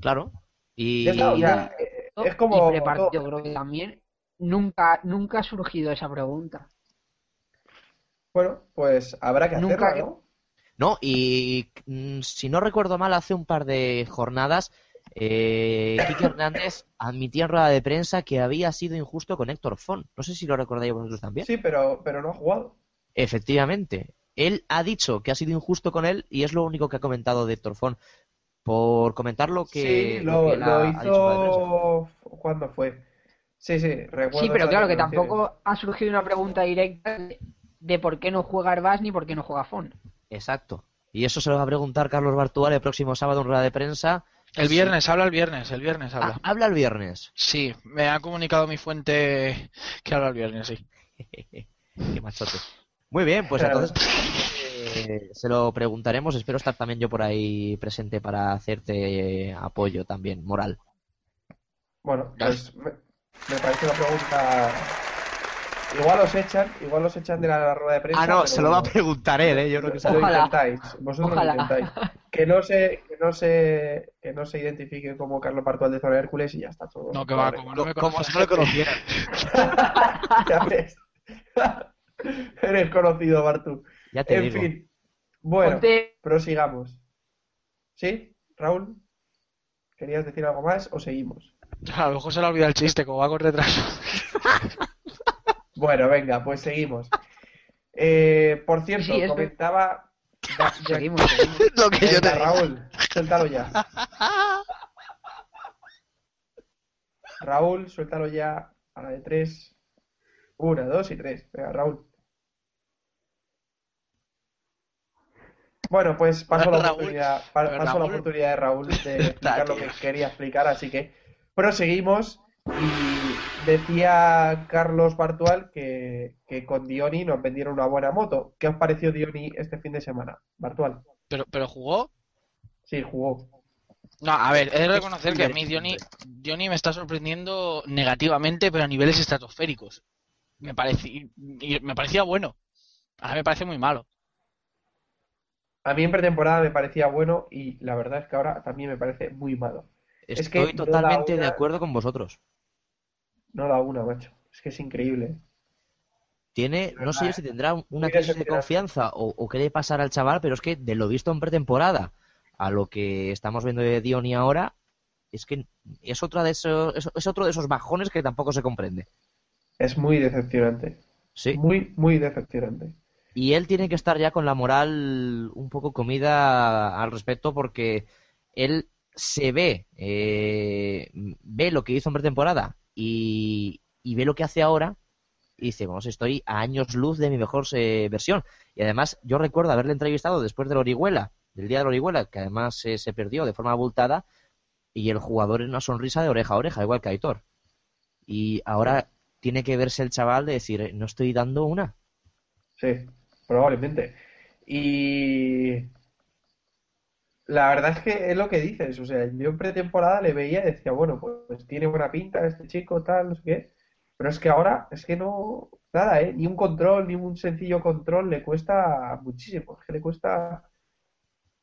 Claro. Y Ya está, o sea, eh, es como y prepartido, todo. creo que también nunca, nunca ha surgido esa pregunta. Bueno, pues habrá que Nunca hacerla, ¿no? No, y mm, si no recuerdo mal, hace un par de jornadas, eh, Quique Hernández admitía en rueda de prensa que había sido injusto con Héctor Font. No sé si lo recordáis vosotros también. Sí, pero, pero no ha jugado. Efectivamente. Él ha dicho que ha sido injusto con él y es lo único que ha comentado de Héctor Font. Por comentar lo que, sí, lo que hizo. ¿Cuándo fue? Sí, sí, recuerdo. Sí, pero claro que tampoco ha surgido una pregunta directa de, de por qué no juega Arbas ni por qué no juega Fon. Exacto. Y eso se lo va a preguntar Carlos Bartual el próximo sábado en rueda de prensa. El viernes, habla el viernes, el viernes habla. Ah, habla el viernes. Sí, me ha comunicado mi fuente que habla el viernes, sí. Qué machote. Muy bien, pues entonces eh, se lo preguntaremos. Espero estar también yo por ahí presente para hacerte eh, apoyo también, moral. Bueno, pues me, me parece una pregunta. Igual os echan, igual os echan de la rueda de prensa. Ah, no, se lo va a preguntar él, ¿eh? Yo creo que se lo intentáis, vosotros Ojalá. lo intentáis. Que no se, que no se, que no se identifique como Carlos Partual de Zona Hércules y ya está todo. No, que va, como no me Como si no le conociera. Ya ves. Eres conocido, Bartu. Ya te En digo. fin. Bueno, Ponte- prosigamos. ¿Sí? Raúl, ¿querías decir algo más o seguimos? A lo mejor se le olvida el chiste, como va con retraso. Bueno, venga, pues seguimos. Eh, por cierto, Sí, comentaba. Da- ya- Seguimos, seguimos. Lo que yo Venga, te Raúl, suéltalo ya. Raúl, suéltalo ya a la de tres. Una, dos y tres. Venga, Raúl. Bueno, pues paso la oportunidad, pa- paso la Raúl. oportunidad de Raúl de explicar lo que quería explicar, así que proseguimos. Y decía Carlos Bartual que, que con Dioni nos vendieron una buena moto. ¿Qué os pareció Dioni este fin de semana? Bartual. Pero, pero jugó. Sí, jugó. No, a ver, he de reconocer que a mí Diony, Diony me está sorprendiendo negativamente, pero a niveles estratosféricos. Me y me parecía bueno. Ahora me parece muy malo. A mí en pretemporada me parecía bueno y la verdad es que ahora también me parece muy malo. Es que Estoy no da totalmente de acuerdo con vosotros. No da una, macho. Es que es increíble. Tiene, no sé yo si tendrá una crisis de confianza o, o qué le pasará al chaval, pero es que de lo visto en pretemporada a lo que estamos viendo de Diony ahora, es que es otra de esos, es, es otro de esos bajones que tampoco se comprende. Es muy decepcionante. Sí. Muy, muy decepcionante. Y él tiene que estar ya con la moral un poco comida al respecto porque él se ve, eh, ve lo que hizo en pretemporada y, ve lo que hace ahora y dice, vamos, estoy a años luz de mi mejor eh, versión. Y además yo recuerdo haberle entrevistado después del Orihuela, del día del Orihuela, que además eh, se perdió de forma abultada y el jugador en una sonrisa de oreja a oreja, igual que Aitor. Y ahora tiene que verse el chaval de decir, no estoy dando una. Sí, probablemente. Y la verdad es que es lo que dices. O sea, yo en pretemporada le veía y decía, bueno, pues tiene buena pinta este chico, tal, no sé qué. Pero es que ahora es que no, nada, ¿eh? Ni un control, ni un sencillo control le cuesta muchísimo. Es que le cuesta,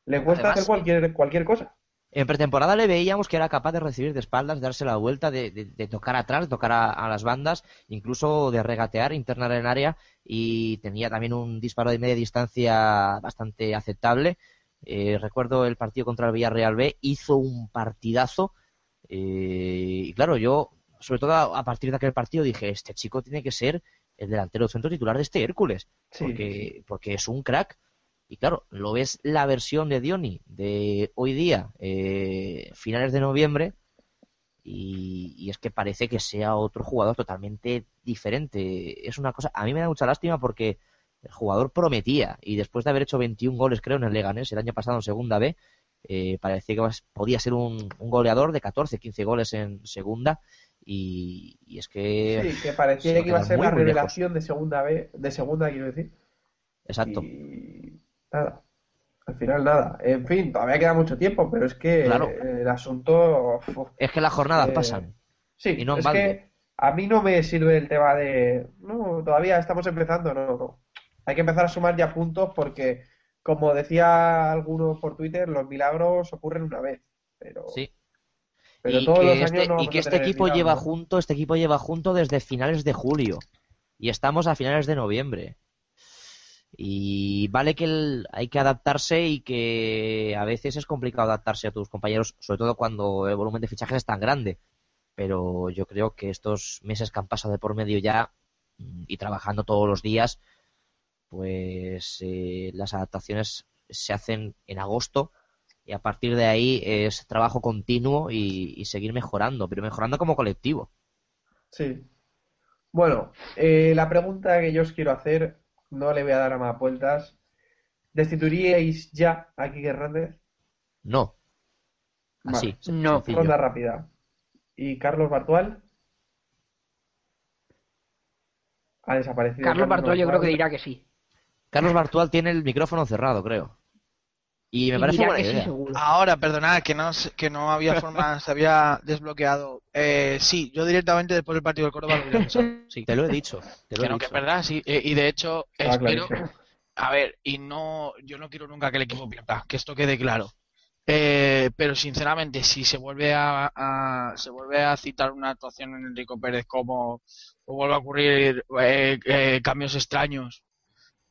le cuesta Además- hacer cualquier, cualquier cosa. En pretemporada le veíamos que era capaz de recibir de espaldas, darse la vuelta, de, de- de tocar atrás, de tocar a, a las bandas, incluso de regatear, internar en área y tenía también un disparo de media distancia bastante aceptable. Eh, recuerdo el partido contra el Villarreal B, hizo un partidazo eh, y claro, yo sobre todo a, a partir de aquel partido dije, este chico tiene que ser el delantero centro titular de este Hércules, Sí, porque, porque es un crack. Y claro, lo ves la versión de Diony de hoy día, eh, finales de noviembre, y, y es que parece que sea otro jugador totalmente diferente. Es una cosa, a mí me da mucha lástima porque el jugador prometía, y después de haber hecho 21 goles, creo, en el Leganés el año pasado en Segunda B, eh, parecía que podía ser un, un goleador de 14, 15 goles en Segunda, y, y es que... Sí, que parecía que iba a ser la lejos. revelación de segunda vez, de segunda, quiero decir. Exacto. Y nada, al final nada. En fin, todavía queda mucho tiempo, pero es que Claro. el asunto. Es que las jornadas Eh, pasan. sí, y no es que a mí no me sirve el tema de. No, todavía estamos empezando, no, no. Hay que empezar a sumar ya puntos porque como decía alguno por Twitter, los milagros ocurren una vez, pero, Sí. pero y todos que los años este, no y que este equipo lleva junto, este equipo lleva junto desde finales de julio. Y estamos a finales de noviembre. Y vale que hay que adaptarse y que a veces es complicado adaptarse a tus compañeros, sobre todo cuando el volumen de fichajes es tan grande. Pero yo creo que estos meses que han pasado de por medio ya mm, y trabajando todos los días, pues eh, las adaptaciones se hacen en agosto y a partir de ahí es trabajo continuo y, y seguir mejorando, pero mejorando como colectivo. Sí. Bueno, eh, la pregunta que yo os quiero hacer, no le voy a dar a más vueltas. ¿Destituiríais ya a Quique Hernández? No. Vale. Así, No. sencillo. Ronda rápida. ¿Y Carlos Bartual? Ha desaparecido. Carlos Bartol yo creo que dirá que sí. Carlos Bartual tiene el micrófono cerrado, creo. Y me Y parece buena sí, idea. seguro. Ahora, perdonad, que no, que no había forma, se había desbloqueado. Eh, sí, yo directamente después del partido del Córdoba lo hubiera pensado. Sí, te lo he dicho. Te lo Que he no, que es dicho. verdad, sí. Eh, y de hecho, espero. clarísimo. A ver, y no, yo no quiero nunca que el equipo pierda, que esto quede claro. Eh, pero sinceramente, si se vuelve a, a- se vuelve a citar una actuación en Enrico Pérez como o vuelve a ocurrir eh, eh, cambios extraños,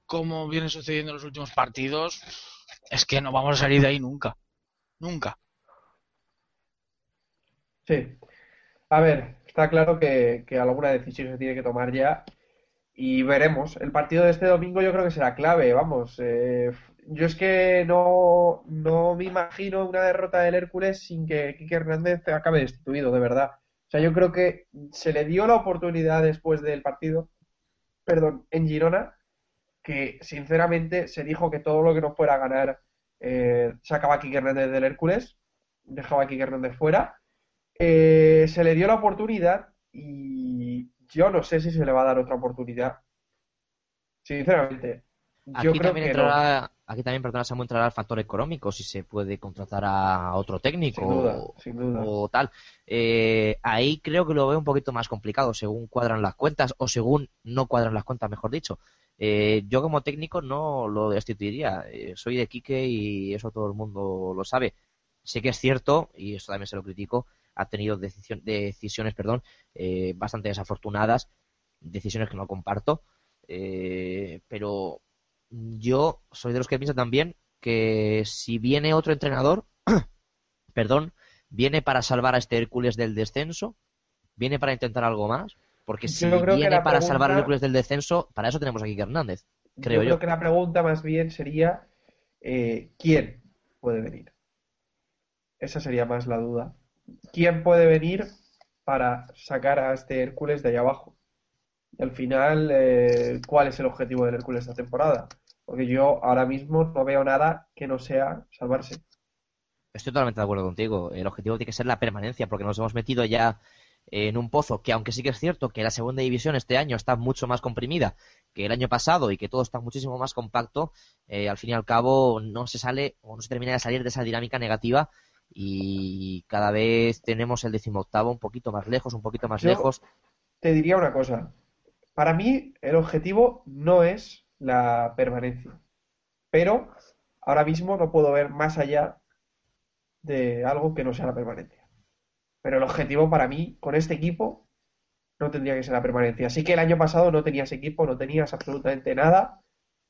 como viene sucediendo en los últimos partidos, es que no vamos a salir de ahí nunca, nunca. Sí. A ver, está claro que, que alguna decisión se tiene que tomar ya y veremos. El partido de este domingo yo creo que será clave, vamos. eh, yo es que no, no me imagino una derrota del Hércules sin que Quique Hernández acabe destituido, de verdad. O sea, yo creo que se le dio la oportunidad después del partido, perdón, en Girona, que sinceramente se dijo que todo lo que no fuera a ganar eh, sacaba a Quique Hernández del Hércules, dejaba a Hernández fuera. Eh, se le dio la oportunidad y yo no sé si se le va a dar otra oportunidad. Sinceramente, yo Aquí creo también que no. entrará, aquí también, perdona, Samu, entrará el factor económico, si se puede contratar a otro técnico Sin duda, o, sin duda. o tal. Eh, ahí creo que lo veo un poquito más complicado, según cuadran las cuentas, o según no cuadran las cuentas, mejor dicho. Eh, yo como técnico no lo destituiría. Eh, soy de Quique y eso todo el mundo lo sabe. Sé que es cierto, y esto también se lo critico, ha tenido decisiones perdón, eh, bastante desafortunadas, decisiones que no comparto, eh, pero yo soy de los que piensan también que si viene otro entrenador, perdón, viene para salvar a este Hércules del descenso, viene para intentar algo más, porque si viene para salvar al pregunta- Hércules del descenso, para eso tenemos a Quique Hernández, creo Yo yo. creo que la pregunta más bien sería eh, ¿quién puede venir? Esa sería más la duda. ¿Quién puede venir para sacar a este Hércules de ahí abajo? Y al final, eh, ¿cuál es el objetivo del Hércules esta temporada? Porque yo ahora mismo no veo nada que no sea salvarse. Estoy totalmente de acuerdo contigo. El objetivo tiene que ser la permanencia, porque nos hemos metido ya en un pozo que, aunque sí que es cierto que la segunda división este año está mucho más comprimida que el año pasado y que todo está muchísimo más compacto, eh, al fin y al cabo no se sale o no se termina de salir de esa dinámica negativa y cada vez tenemos el decimoctavo un poquito más lejos, un poquito más Yo- lejos. Te diría una cosa. Para mí, el objetivo no es la permanencia. Pero ahora mismo no puedo ver más allá de algo que no sea la permanencia. Pero el objetivo para mí, con este equipo, no tendría que ser la permanencia. Así que el año pasado no tenías equipo, no tenías absolutamente nada.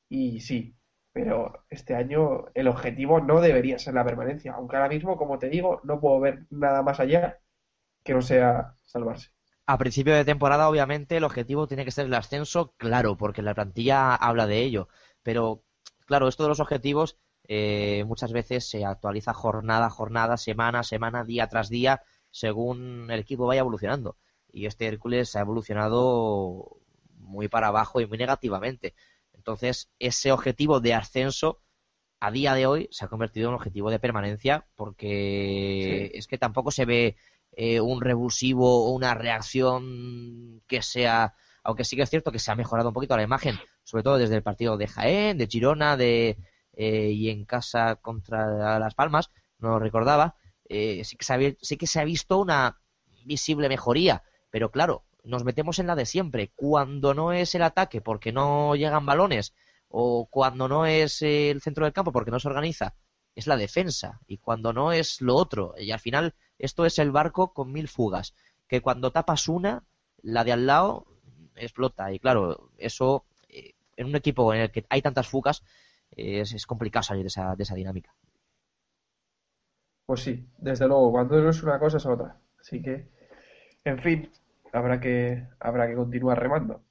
Y sí, pero este año el objetivo no debería ser la permanencia. Aunque ahora mismo, como te digo, no puedo ver nada más allá que no sea salvarse. A principio de temporada, obviamente, el objetivo tiene que ser el ascenso, claro, porque la plantilla habla de ello. Pero, claro, esto de los objetivos eh, muchas veces se actualiza jornada jornada, semana semana, día tras día, según el equipo vaya evolucionando. Y este Hércules ha evolucionado muy para abajo y muy negativamente. Entonces, ese objetivo de ascenso a día de hoy se ha convertido en un objetivo de permanencia porque es que tampoco se ve eh, un revulsivo o una reacción que sea, aunque sí que es cierto que se ha mejorado un poquito la imagen, sobre todo desde el partido de Jaén, de Girona, de eh, y en casa contra Las Palmas, no lo recordaba, eh, sí, que se ha, sí que se ha visto una visible mejoría, pero claro, nos metemos en la de siempre. Cuando no es el ataque porque no llegan balones o cuando no es el centro del campo porque no se organiza, es la defensa, y cuando no es lo otro. Y al final, esto es el barco con mil fugas, que cuando tapas una, la de al lado explota. Y claro, eso eh, en un equipo en el que hay tantas fugas, es, complicado salir esa, de esa dinámica. Pues sí, desde luego, cuando no es una cosa es otra. Así que, en fin, habrá que, habrá que continuar remando.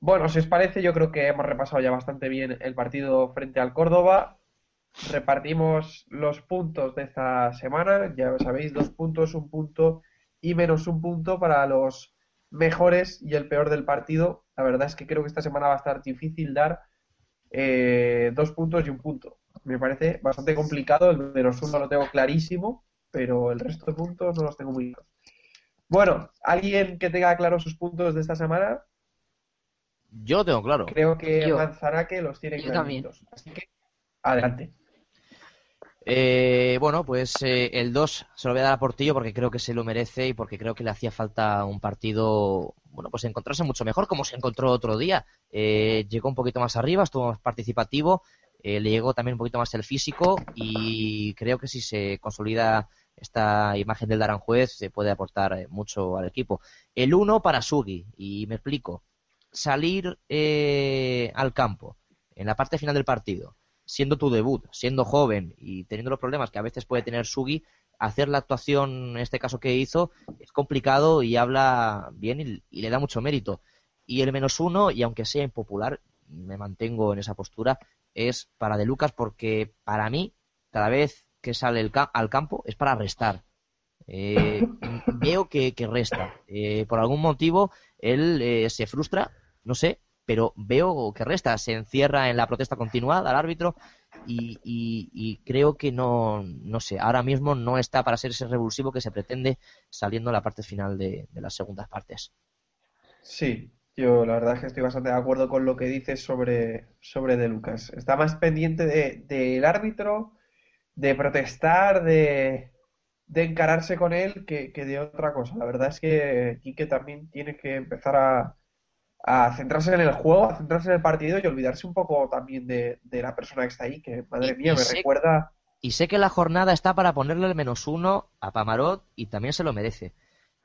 Bueno, si os parece, yo creo que hemos repasado ya bastante bien el partido frente al Córdoba. Repartimos los puntos de esta semana. Ya sabéis, dos puntos, un punto y menos un punto para los mejores y el peor del partido. La verdad es que creo que esta semana va a estar difícil dar eh, dos puntos y un punto. Me parece bastante complicado. El menos uno lo tengo clarísimo, pero el resto de puntos no los tengo muy claros. Bueno, ¿alguien que tenga claros sus puntos de esta semana? Yo lo tengo claro. Creo que Yo. Manzanaque los tiene Yo también. Así que, adelante. Eh, bueno, pues eh, el 2 se lo voy a dar a Portillo porque creo que se lo merece y porque creo que le hacía falta un partido, bueno, pues encontrarse mucho mejor como se encontró otro día. Eh, llegó un poquito más arriba, estuvo más participativo, eh, le llegó también un poquito más el físico y creo que si se consolida esta imagen del Aranjuez se puede aportar eh, mucho al equipo. El 1 para Sugi, y me explico. Salir eh, al campo en la parte final del partido siendo tu debut, siendo joven y teniendo los problemas que a veces puede tener Sugi, hacer la actuación, en este caso que hizo, es complicado y habla bien y, y le da mucho mérito. Y el menos uno, y aunque sea impopular, me mantengo en esa postura, es para De Lucas porque para mí, cada vez que sale el ca- al campo es para restar. Eh, veo que, resta. Eh, por algún motivo, él eh, se frustra, no sé, pero veo que resta, se encierra en la protesta continuada al árbitro y, creo que no, no sé, ahora mismo no está para ser ese revulsivo que se pretende saliendo en la parte final de las segundas partes. Sí, yo la verdad es que estoy bastante de acuerdo con lo que dices sobre, sobre De Lucas. Está más pendiente de- del árbitro, de protestar, de, de encararse con él que, que de otra cosa. La verdad es que Quique también tiene que empezar a, a centrarse en el juego, a centrarse en el partido y olvidarse un poco también de, de la persona que está ahí, que madre Y- mía, y me sé- recuerda. Y sé que la jornada está para ponerle el menos uno a Pamarot y también se lo merece.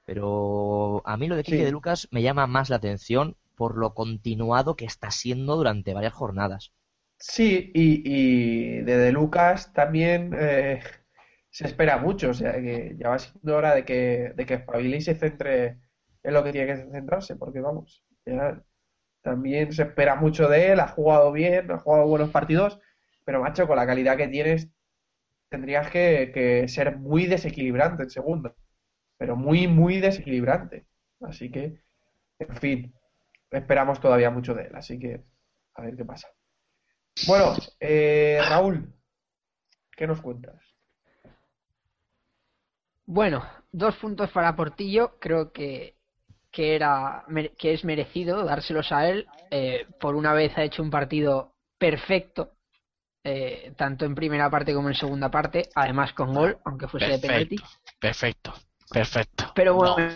Pero a mí lo de Quique Sí. de Lucas me llama más la atención por lo continuado que está siendo durante varias jornadas. Sí, y, y de De Lucas también eh, se espera mucho, o sea que ya va siendo hora de que, de que se centre en lo que tiene que centrarse, porque vamos, ya también se espera mucho de él, ha jugado bien, ha jugado buenos partidos, pero macho, con la calidad que tienes, tendrías que, que ser muy desequilibrante en segundo, pero muy, muy desequilibrante. Así que, en fin, esperamos todavía mucho de él, así que a ver qué pasa. Bueno, eh, Raúl, ¿qué nos cuentas? Bueno, dos puntos para Portillo. Creo que, que, era, mere- que es merecido dárselos a él. Eh, por una vez ha hecho un partido perfecto, eh, tanto en primera parte como en segunda parte, además con gol, aunque fuese de penalti. Perfecto, perfecto. Pero No. bueno,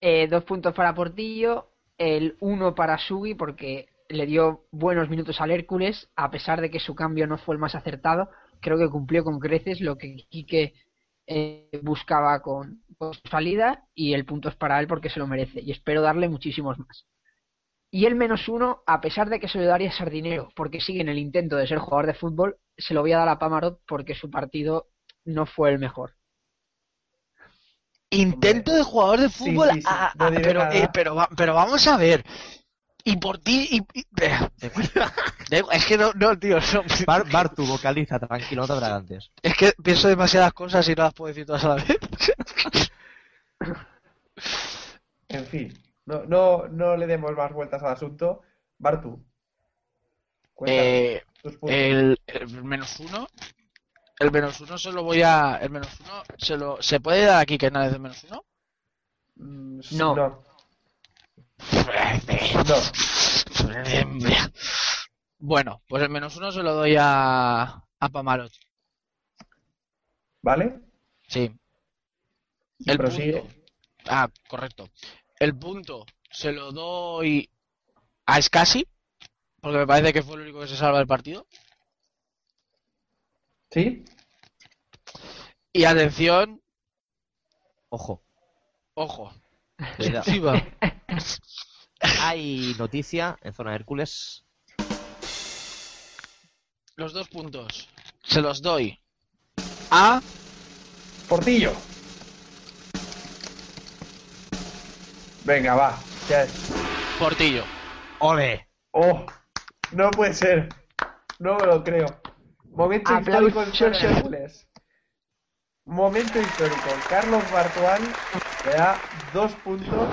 eh, dos puntos para Portillo, el uno para Sugi porque le dio buenos minutos al Hércules, a pesar de que su cambio no fue el más acertado, creo que cumplió con creces lo que Quique eh, buscaba con, con su salida y el punto es para él porque se lo merece y espero darle muchísimos más. Y el menos uno, a pesar de que se lo daría a Sardinero, porque sigue en el intento de ser jugador de fútbol, se lo voy a dar a Pamarot porque su partido no fue el mejor. Intento de jugador de fútbol, sí, sí, ah, no ah, diré pero, eh, pero, va- pero vamos a ver. Y por ti, y, es que no, no, tío, no, Bar, Bartu, vocaliza, tranquilo, no te atragantes. es que pienso demasiadas cosas y no las puedo decir todas a la vez. En fin, no, no, no le demos más vueltas al asunto. Bartu, cuéntanos Eh, el menos uno, el menos uno se lo voy a, el menos uno se lo, se puede dar aquí que nadie es de menos uno. Mm, no. no, no. Bueno, pues el menos uno se lo doy a, a Pamarot. ¿Vale? Sí. El prosigue. punto. Ah, correcto. El punto se lo doy a Scassi, porque me parece que fue el único que se salva del partido. ¿Sí? Y atención, Ojo, ojo. Hay noticia en zona Hércules. los dos puntos se los doy a Portillo. Venga, va. Ya es. Portillo. ¡Ole! Oh, no puede ser. No me lo creo. Momento Aplausos. histórico en Hércules. Momento histórico. Carlos Bartuán le da dos puntos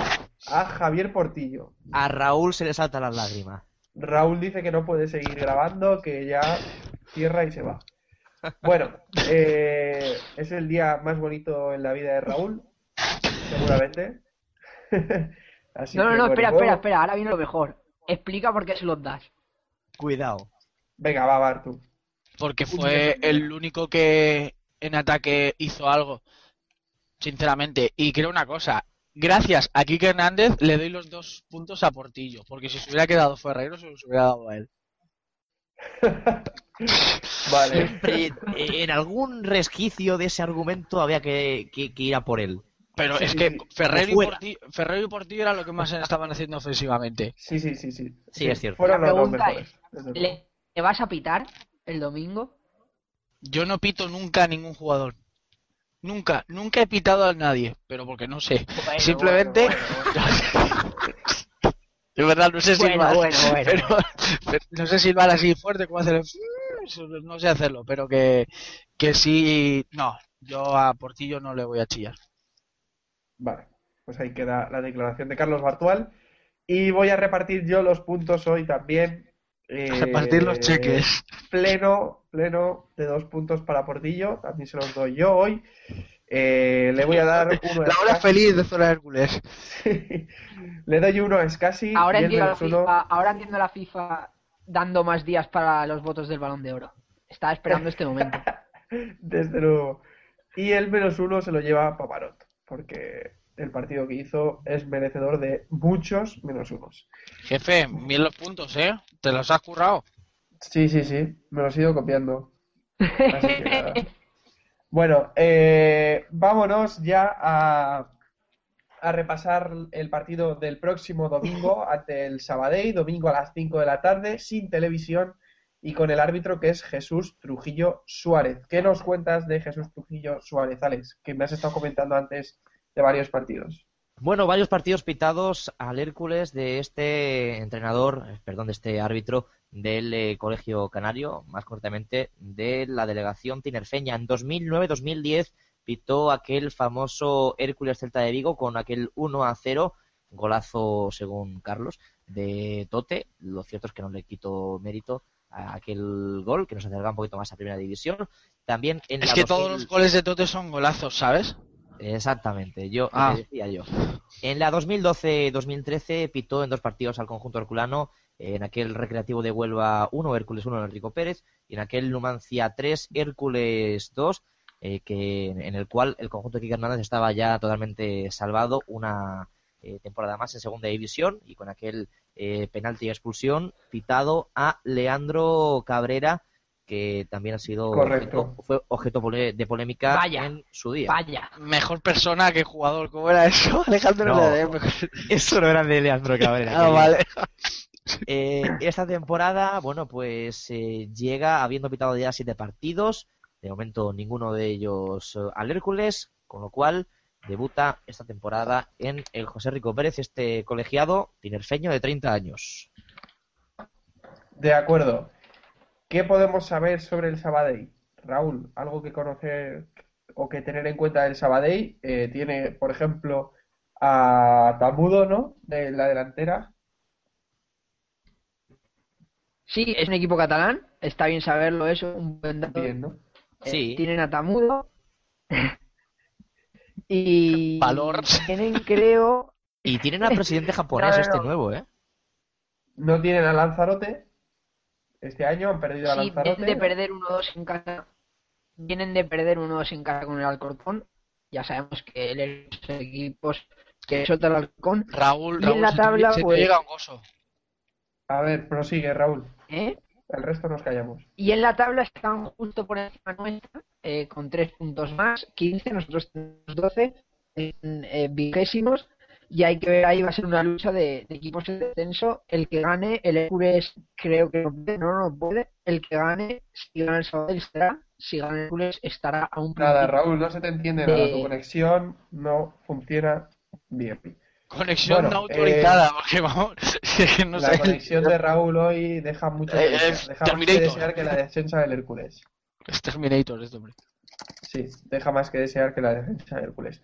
a Javier Portillo. A Raúl se le saltan las lágrimas. Raúl dice que no puede seguir grabando, que ya cierra y se va. Bueno, eh, es el día más bonito en la vida de Raúl, seguramente. Así No, no, no, bueno, espera, espera, espera, ahora viene lo mejor. Explica por qué se los das. Cuidado. Venga, va, Bartu. Porque fue el único que en ataque hizo algo. Sinceramente. Y creo una cosa. Gracias a Kike Hernández le doy los dos puntos a Portillo. Porque si se hubiera quedado Ferreiro, se los hubiera dado a él. Vale. Siempre, en algún resquicio de ese argumento había que, que- que ir a por él. Pero Sí, es que sí. Ferreiro y. Portillo, Ferreiro y Portillo era lo que más estaban haciendo ofensivamente. Sí, sí, sí, sí. Sí, es cierto. Fueron La los dos pregunta mejores. desde luego. ¿Le, le vas a pitar el domingo? Yo no pito nunca a ningún jugador. Nunca, nunca he pitado a nadie. Pero porque no sé. Bueno, Simplemente. De verdad, no sé Bueno, silbar. bueno, bueno. pero, pero no sé silbar así fuerte como hacer el... No sé hacerlo, pero que, que sí... No, yo a Portillo no le voy a chillar. Vale, pues ahí queda la declaración de Carlos Bartual. Y voy a repartir yo los puntos hoy también. Eh, Repartir los cheques. Pleno, pleno de dos puntos para Portillo. También se los doy yo hoy. Eh, le voy a dar uno La hora Scassi. feliz de Zona Hércules. Le doy uno a Scassi Ahora entiendo, la menos uno. FIFA, ahora entiendo la FIFA dando más días para los votos del Balón de Oro. Estaba esperando este momento. Desde luego. Y el menos uno se lo lleva Paparot. Porque el partido que hizo es merecedor de muchos menos unos. Jefe, bien los puntos, ¿eh? Te los has currado. Sí, sí, sí, me los he ido copiando. Así que nada. Bueno, eh, vámonos ya a, a repasar el partido del próximo domingo ante el Sabadell, domingo a las 5 de la tarde, sin televisión y con el árbitro que es Jesús Trujillo Suárez. ¿Qué nos cuentas de Jesús Trujillo Suárez, Alex? Que me has estado comentando antes de varios partidos. Bueno, varios partidos pitados al Hércules de este entrenador, perdón, de este árbitro del eh, Colegio Canario, más correctamente de la delegación tinerfeña. En 2009-2010 pitó aquel famoso Hércules Celta de Vigo con aquel 1 a 0, golazo según Carlos, de Tote. Lo cierto es que no le quito mérito a aquel gol, que nos acerca un poquito más a Primera División. También en Es la que 2000 todos los goles de Tote son golazos, ¿sabes? Exactamente, yo Ah. decía yo. En la 2012-2013 pitó en dos partidos al conjunto herculano, en aquel Recreativo de Huelva 1, Hércules 1, Enrico Pérez, y en aquel Numancia 3, Hércules 2, eh, que, en el cual el conjunto de Quique Hernández estaba ya totalmente salvado una eh, temporada más en segunda división y con aquel eh, penalti y expulsión pitado a Leandro Cabrera que también ha sido Correcto. objeto- fue objeto de polémica Vaya. en su día. Vaya. Mejor persona que jugador. ¿Cómo era eso? Alejandro No. Ledesma. Eso no era de Leandro Cabrera. Ah, vale. Eh, esta temporada, bueno, pues eh, llega habiendo pitado ya siete partidos. De momento ninguno de ellos eh, al Hércules, con lo cual debuta esta temporada en el José Rico Pérez, este colegiado tinerfeño de 30 años. De acuerdo. ¿Qué podemos saber sobre el Sabadell? Raúl, algo que conocer o que tener en cuenta del Sabadell. Eh, tiene, por ejemplo, a Tamudo, ¿no? De la delantera. Sí, es un equipo catalán. Está bien saberlo eso. Un buen dato. Bien, ¿no? Eh, Sí. Tienen a Tamudo. y Valor. tienen, creo, Y tienen al presidente japonés, No, no, este no. nuevo, ¿eh? No tienen a Lanzarote. Este año han perdido a Sí, Lanzarote. vienen de perder 1-2 en casa. Vienen de perder 1-2 en casa con el Alcorcón. Ya sabemos que el- los equipos que suelta el Alcorcón. Raúl, Y en Raúl, la se te- tabla, se te pues- llega un gozo. A ver, prosigue, Raúl. ¿eh? El resto nos callamos. Y en la tabla están justo por encima nuestra, eh, con tres puntos más, 15, nosotros tenemos 12, en eh, vigésimos, y hay que ver, ahí va a ser una lucha de, de equipos en descenso. El que gane, el Hércules creo que no puede, no, no puede. El que gane, si gana el Sabadell estará, si gana el Hércules estará a un Nada. Raúl, no se te entiende nada. de- Tu conexión no funciona bien. Conexión Bueno, no autorizada, porque vamos, no la sé. conexión de Raúl hoy deja mucho Eh, es Deja más que desear que la defensa del Hércules. Es Terminator este hombre. Sí, deja más que desear que la defensa del Hércules.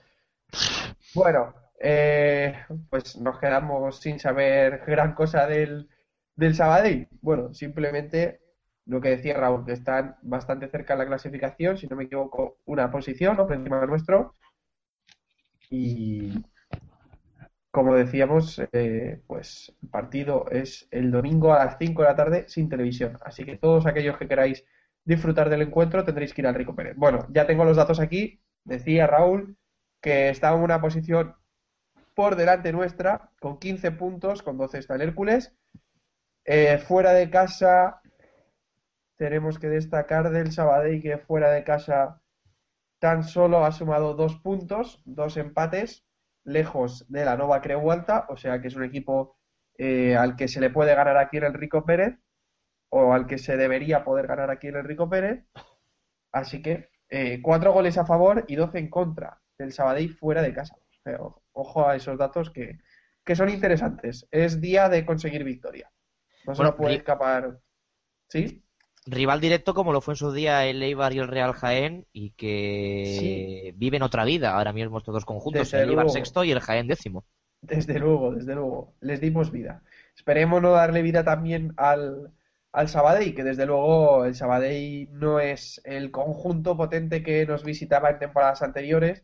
Bueno, eh, pues nos quedamos sin saber gran cosa del, del Sabadell. Bueno, simplemente lo que decía Raúl, que están bastante cerca en la clasificación, si no me equivoco, una posición, ¿no? Por encima de nuestro. Y como decíamos, eh, pues el partido es el domingo a las 5 de la tarde sin televisión. Así que todos aquellos que queráis disfrutar del encuentro tendréis que ir al Rico Pérez. Bueno, ya tengo los datos aquí. Decía Raúl que está en una posición por delante nuestra, con 15 puntos, con 12 está el Hércules. Eh, fuera de casa, tenemos que destacar del Sabadell que fuera de casa tan solo ha sumado dos puntos, dos empates, lejos de la Nova Creu Alta, o sea que es un equipo eh, al que se le puede ganar aquí en el Rico Pérez, o al que se debería poder ganar aquí en el Rico Pérez. Así que eh, cuatro goles a favor y 12 en contra del Sabadell fuera de casa. Ojo a esos datos que, que son interesantes. Es día de conseguir victoria. No se Bueno, puede escapar. ¿Sí? Rival directo como lo fue en su día el Eibar y el Real Jaén y que viven otra vida ahora mismo estos dos conjuntos, Desde el Eibar luego. sexto y el Jaén décimo. Desde luego, desde luego. Les dimos vida. Esperemos no darle vida también al, al Sabadell, que desde luego el Sabadell no es el conjunto potente que nos visitaba en temporadas anteriores,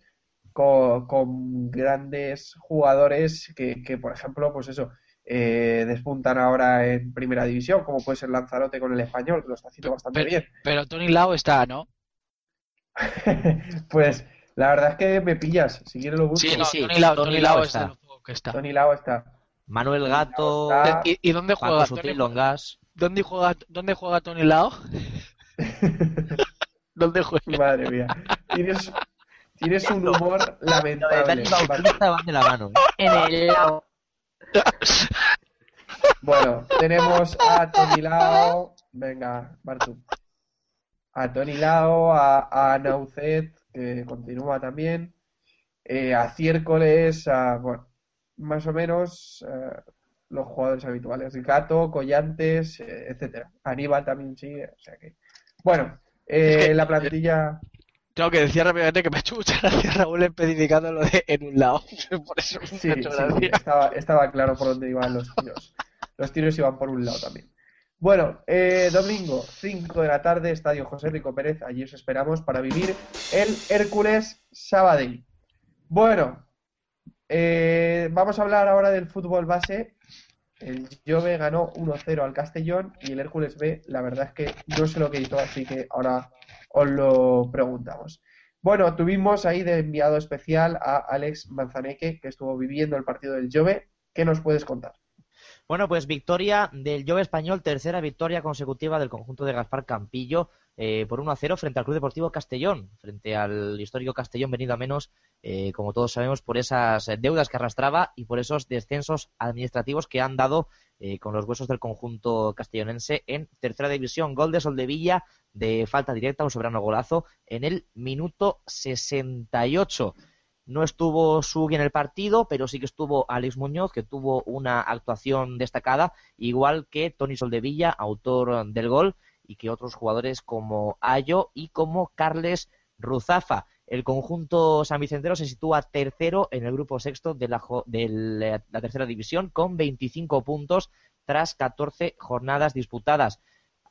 con, con grandes jugadores que, que, por ejemplo, pues eso, eh, despuntan ahora en primera división, como puede ser Lanzarote con el español, que lo está haciendo bastante Pero, bien. pero Tony Lau está, ¿no? Pues la verdad es que me pillas, si quieres lo busco. Sí, no, sí, Tony Lau, Tony Tony Lau Lau es está. de los pocos que está. Tony Lao está. Manuel Gato, está- ¿Y, y dónde Paco juega? Sutil, ¿Dónde, Longas. dónde juega, ¿Dónde juega Tony Lau? ¿Dónde juega? Madre mía. Tienes, tienes un humor Lo lamentable. Dani Bautista van de la mano. ¿eh? En el lado. Bueno, tenemos a Tony Lao. Venga, Bartu. A Tony Lao, a, a Naucet, que continúa también. eh, a Ciércoles, a, bueno, más o menos eh, los jugadores habituales. Gato, Collantes, eh, etcétera. Aníbal también sigue, o sea que. Bueno, eh, Es que- la plantilla. Tengo que decir rápidamente que me ha hecho mucha gracia Raúl especificando lo de en un lado. Por eso me Sí, ha hecho sí, gracia. estaba, estaba claro por dónde iban los tiros. Los tiros iban por un lado también. Bueno, eh, domingo, 5 de la tarde, Estadio José Rico Pérez. Allí os esperamos para vivir el Hércules Sabadell. Bueno, eh, vamos a hablar ahora del fútbol base. El Jove ganó 1-0 al Castellón y el Hércules B, la verdad es que no sé lo que hizo, así que ahora os lo preguntamos. Bueno, tuvimos ahí de enviado especial a Alex Manzaneque, que estuvo viviendo el partido del Jove. ¿Qué nos puedes contar? Bueno, pues victoria del Jove Español, tercera victoria consecutiva del conjunto de Gaspar Campillo eh, por 1 a 0 frente al Club Deportivo Castellón, frente al histórico Castellón venido a menos, eh, como todos sabemos, por esas deudas que arrastraba y por esos descensos administrativos que han dado eh, con los huesos del conjunto castellonense en tercera división. Gol de Soldevilla de falta directa, un soberano golazo en el minuto 68. No estuvo Sugui en el partido, pero sí que estuvo Alex Muñoz, que tuvo una actuación destacada, igual que Tony Soldevilla, autor del gol, y que otros jugadores como Ayo y como Carles Ruzafa. El conjunto sanvicentero se sitúa tercero en el grupo sexto de la, de la tercera división con 25 puntos tras 14 jornadas disputadas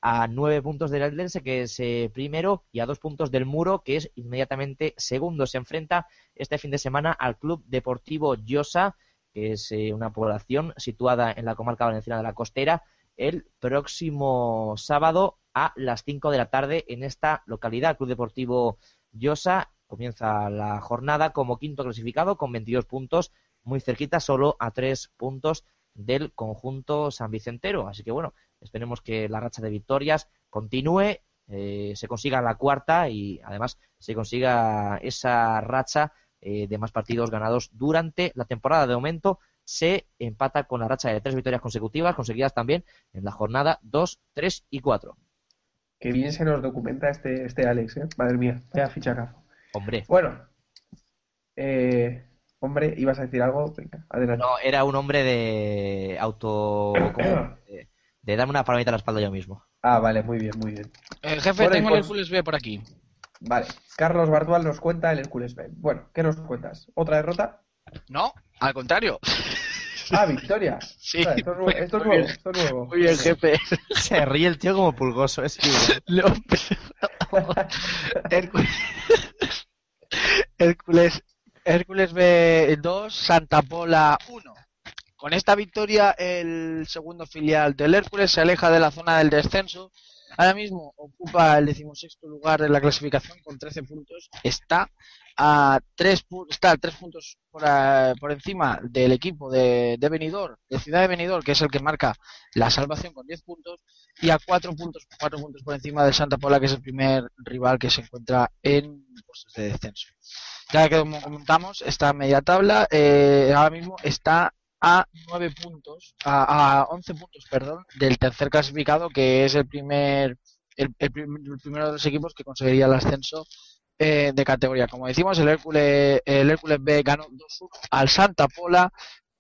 a nueve puntos del Eldense, que es eh, primero, y a dos puntos del Muro, que es inmediatamente segundo. Se enfrenta este fin de semana al Club Deportivo Llosa, que es eh, una población situada en la comarca valenciana de la Costera, el próximo sábado a las 5 de la tarde en esta localidad. Club Deportivo Llosa comienza la jornada como quinto clasificado con 22 puntos, muy cerquita, solo a tres puntos del conjunto san vicentero. Así que bueno, esperemos que la racha de victorias continúe, eh, se consiga la cuarta y además se consiga esa racha eh, de más partidos ganados durante la temporada. De momento se empata con la racha de tres victorias consecutivas conseguidas también en la jornada 2, 3 y 4. Qué bien se nos documenta este, este Alex, ¿eh? Madre mía, vaya fichacazo. Hombre, Bueno, eh, hombre, ¿ibas a decir algo? Venga, adelante. no, era un hombre de auto... ¿cómo? De, darme una palmadita a la espalda yo mismo. Ah, vale, muy bien, muy bien. Eh, jefe, Bueno, tengo el pues- Hércules B por aquí. Vale, Carlos Bartual nos cuenta el Hércules B. Bueno, ¿qué nos cuentas? ¿Otra derrota? No, al contrario. Ah, victoria. Sí. Esto es nuevo, esto es Muy nuevo, bien. esto es nuevo. Muy bien, jefe. Se ríe el tío como pulgoso, es No, Hércules, Hércules, Hércules B2, Santa Pola 1. Con esta victoria, el segundo filial del Hércules se aleja de la zona del descenso. Ahora mismo ocupa el decimosexto lugar de la clasificación con 13 puntos. Está a 3, está a tres puntos por, a- por encima del equipo de, de Benidorm, de Ciudad de Benidorm, que es el que marca la salvación con 10 puntos y a cuatro puntos, cuatro puntos por encima del Santa Pola, que es el primer rival que se encuentra en puestos de descenso. Ya que comentamos, está a media tabla, eh, ahora mismo está a 9 puntos, a, a 11 puntos, perdón, del tercer clasificado, que es el primer, el, el prim- el primero de los equipos que conseguiría el ascenso eh, de categoría. Como decimos, el Hércules, el Hércules B ganó 2-1 al Santa Pola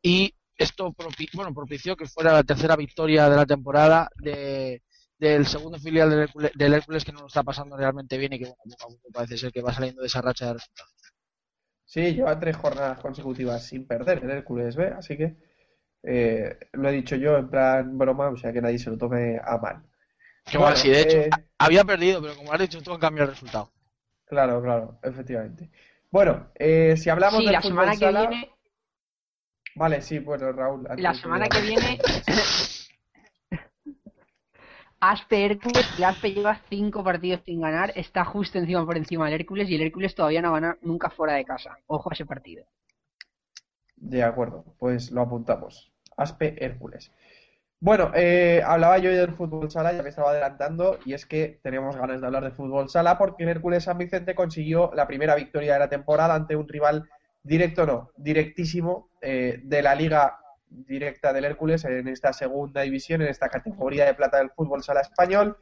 y esto propi- bueno, propició que fuera la tercera victoria de la temporada de, del segundo filial del Hércules, del Hércules que no lo está pasando realmente bien y que bueno, parece ser que va saliendo de esa racha de resultados. Sí, lleva tres jornadas consecutivas sin perder el Hércules B, así que eh, lo he dicho yo en plan broma, o sea que nadie se lo tome a mal. Que Bueno, sí, de hecho, eh, había perdido, pero como has dicho tú, han cambiado el resultado. Claro, claro, efectivamente. Bueno, eh, si hablamos Sí, del la fútbol semana que sala- viene, Vale, sí, bueno, Raúl. la semana que viene, Aspe Hércules, el Aspe lleva cinco partidos sin ganar, está justo encima por encima del Hércules y el Hércules todavía no gana nunca fuera de casa. Ojo a ese partido. De acuerdo, pues lo apuntamos. Aspe Hércules. Bueno, eh, hablaba yo del fútbol sala, ya me estaba adelantando, y es que tenemos ganas de hablar de fútbol sala porque el Hércules San Vicente consiguió la primera victoria de la temporada ante un rival directo, no, directísimo eh, de la liga directa del Hércules en esta segunda división, en esta categoría de plata del fútbol sala español.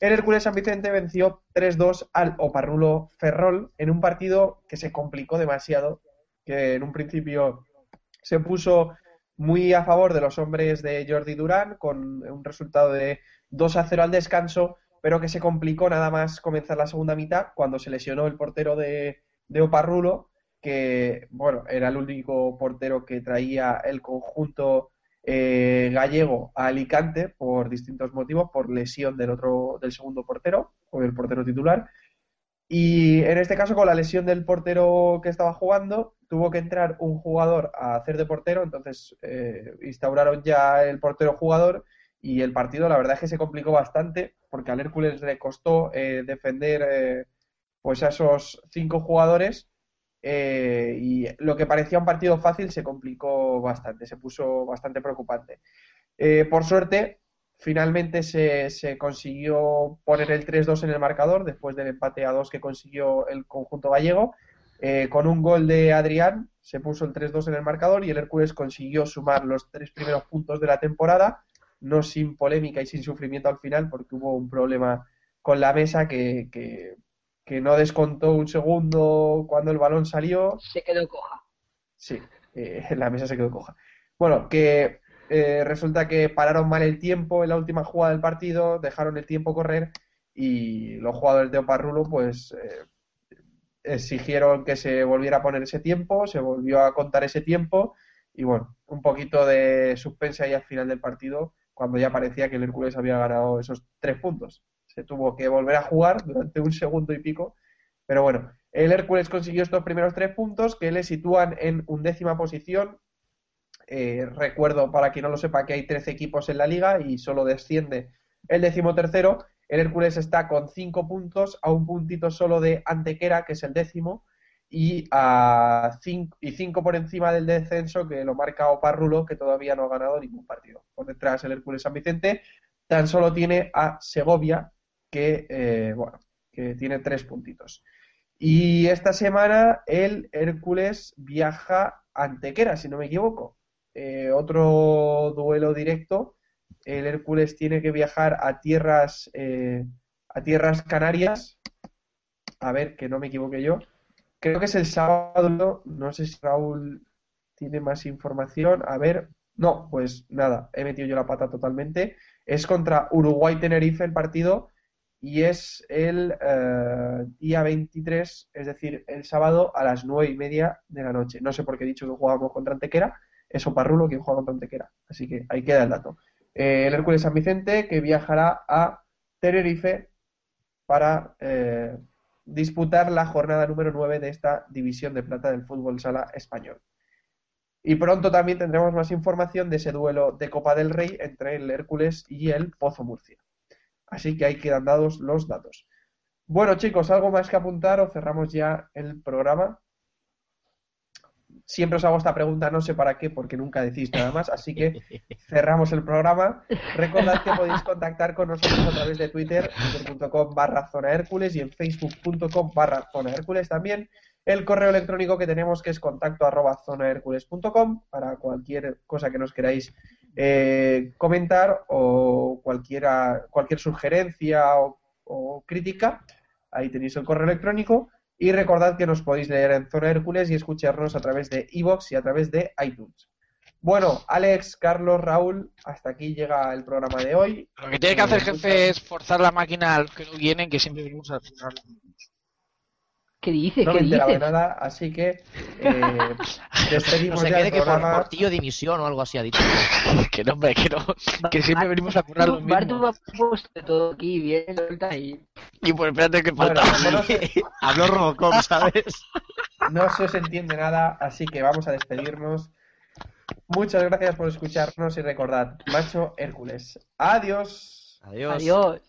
El Hércules San Vicente venció 3-2 al Oparrulo Ferrol en un partido que se complicó demasiado, que en un principio se puso muy a favor de los hombres de Jordi Durán con un resultado de 2 a 0 al descanso, pero que se complicó nada más comenzar la segunda mitad cuando se lesionó el portero de, de Oparrulo, que bueno, era el único portero que traía el conjunto eh, gallego a Alicante por distintos motivos, por lesión del otro, del segundo portero, o del portero titular. Y en este caso, con la lesión del portero que estaba jugando, tuvo que entrar un jugador a hacer de portero, entonces eh, instauraron ya el portero jugador y el partido la verdad es que se complicó bastante porque al Hércules le costó eh, defender pues a esos cinco jugadores eh, y lo que parecía un partido fácil se complicó bastante, se puso bastante preocupante. Eh, por suerte, finalmente se, consiguió poner el 3-2 en el marcador después del empate a 2 que consiguió el conjunto gallego. Eh, con un gol de Adrián se puso el 3-2 en el marcador y el Hércules consiguió sumar los tres primeros puntos de la temporada, no sin polémica y sin sufrimiento al final, porque hubo un problema con la mesa que, que no descontó un segundo cuando el balón salió. Se quedó coja. Sí, eh, la mesa se quedó coja. Bueno, que eh, resulta que pararon mal el tiempo en la última jugada del partido, dejaron el tiempo correr y los jugadores de Oparrulo pues eh, exigieron que se volviera a poner ese tiempo, se volvió a contar ese tiempo y bueno, un poquito de suspense ahí al final del partido cuando ya parecía que el Hércules había ganado esos tres puntos. Se tuvo que volver a jugar durante un segundo y pico, pero bueno, el Hércules consiguió estos primeros tres puntos que le sitúan en undécima posición. Eh, recuerdo, para quien no lo sepa, que hay 13 equipos en la liga y solo desciende el decimotercero. El Hércules está con cinco puntos, a un puntito solo de Antequera, que es el décimo. y a 5 y cinco por encima del descenso que lo marca Oparrulo, que todavía no ha ganado ningún partido. Por detrás el Hércules San Vicente tan solo tiene a Segovia, que, eh, bueno, que tiene tres puntitos. Y esta semana el Hércules viaja a Antequera, si no me equivoco. Eh, otro duelo directo. El Hércules tiene que viajar a tierras, eh, a tierras canarias. A ver, que no me equivoque yo. Creo que es el sábado. No sé si Raúl tiene más información. A ver. No, pues nada, he metido yo la pata totalmente. Es contra Uruguay-Tenerife el partido y es el eh, día 23, es decir, el sábado a las nueve y media de la noche. No sé por qué he dicho que jugábamos contra Antequera, es Oparrulo quien juega contra Antequera, así que ahí queda el dato. Eh, el Hércules San Vicente que viajará a Tenerife para eh, disputar la jornada número 9 de esta división de plata del fútbol sala español. Y pronto también tendremos más información de ese duelo de Copa del Rey entre el Hércules y el Pozo Murcia. Así que ahí quedan dados los datos. Bueno, chicos, ¿algo más que apuntar o cerramos ya el programa? Siempre os hago esta pregunta, no sé para qué, porque nunca decís nada más, así que cerramos el programa. Recordad que podéis contactar con nosotros a través de Twitter, twitter.com barra zona Hércules y en facebook.com barra zona Hércules también. El correo electrónico que tenemos que es contacto arroba para cualquier cosa que nos queráis eh, comentar o cualquiera, cualquier sugerencia o, o crítica. Ahí tenéis el correo electrónico. Y recordad que nos podéis leer en Zona Hércules y escucharnos a través de iVoox y a través de iTunes. Bueno, Alex, Carlos, Raúl, hasta aquí llega el programa de hoy. Lo que tiene que hacer jefe es forzar la máquina a los que no vienen, que siempre venimos a. ¿Qué dices? No ¿Qué me dices? nada, así que eh, No despedimos se ya el quede que por programa. portillo de dimisión o algo así ha dicho. Que no, hombre, que no. Que siempre venimos a currar lo Bartu- Bartu mismo. ha puesto de todo aquí, bien, suelta y... Y pues espérate que Bueno, falta. no, se, Habló Robocop, ¿sabes? no se os entiende nada, así que vamos a despedirnos. Muchas gracias por escucharnos y recordad, macho Hércules. Adiós. Adiós. Adiós.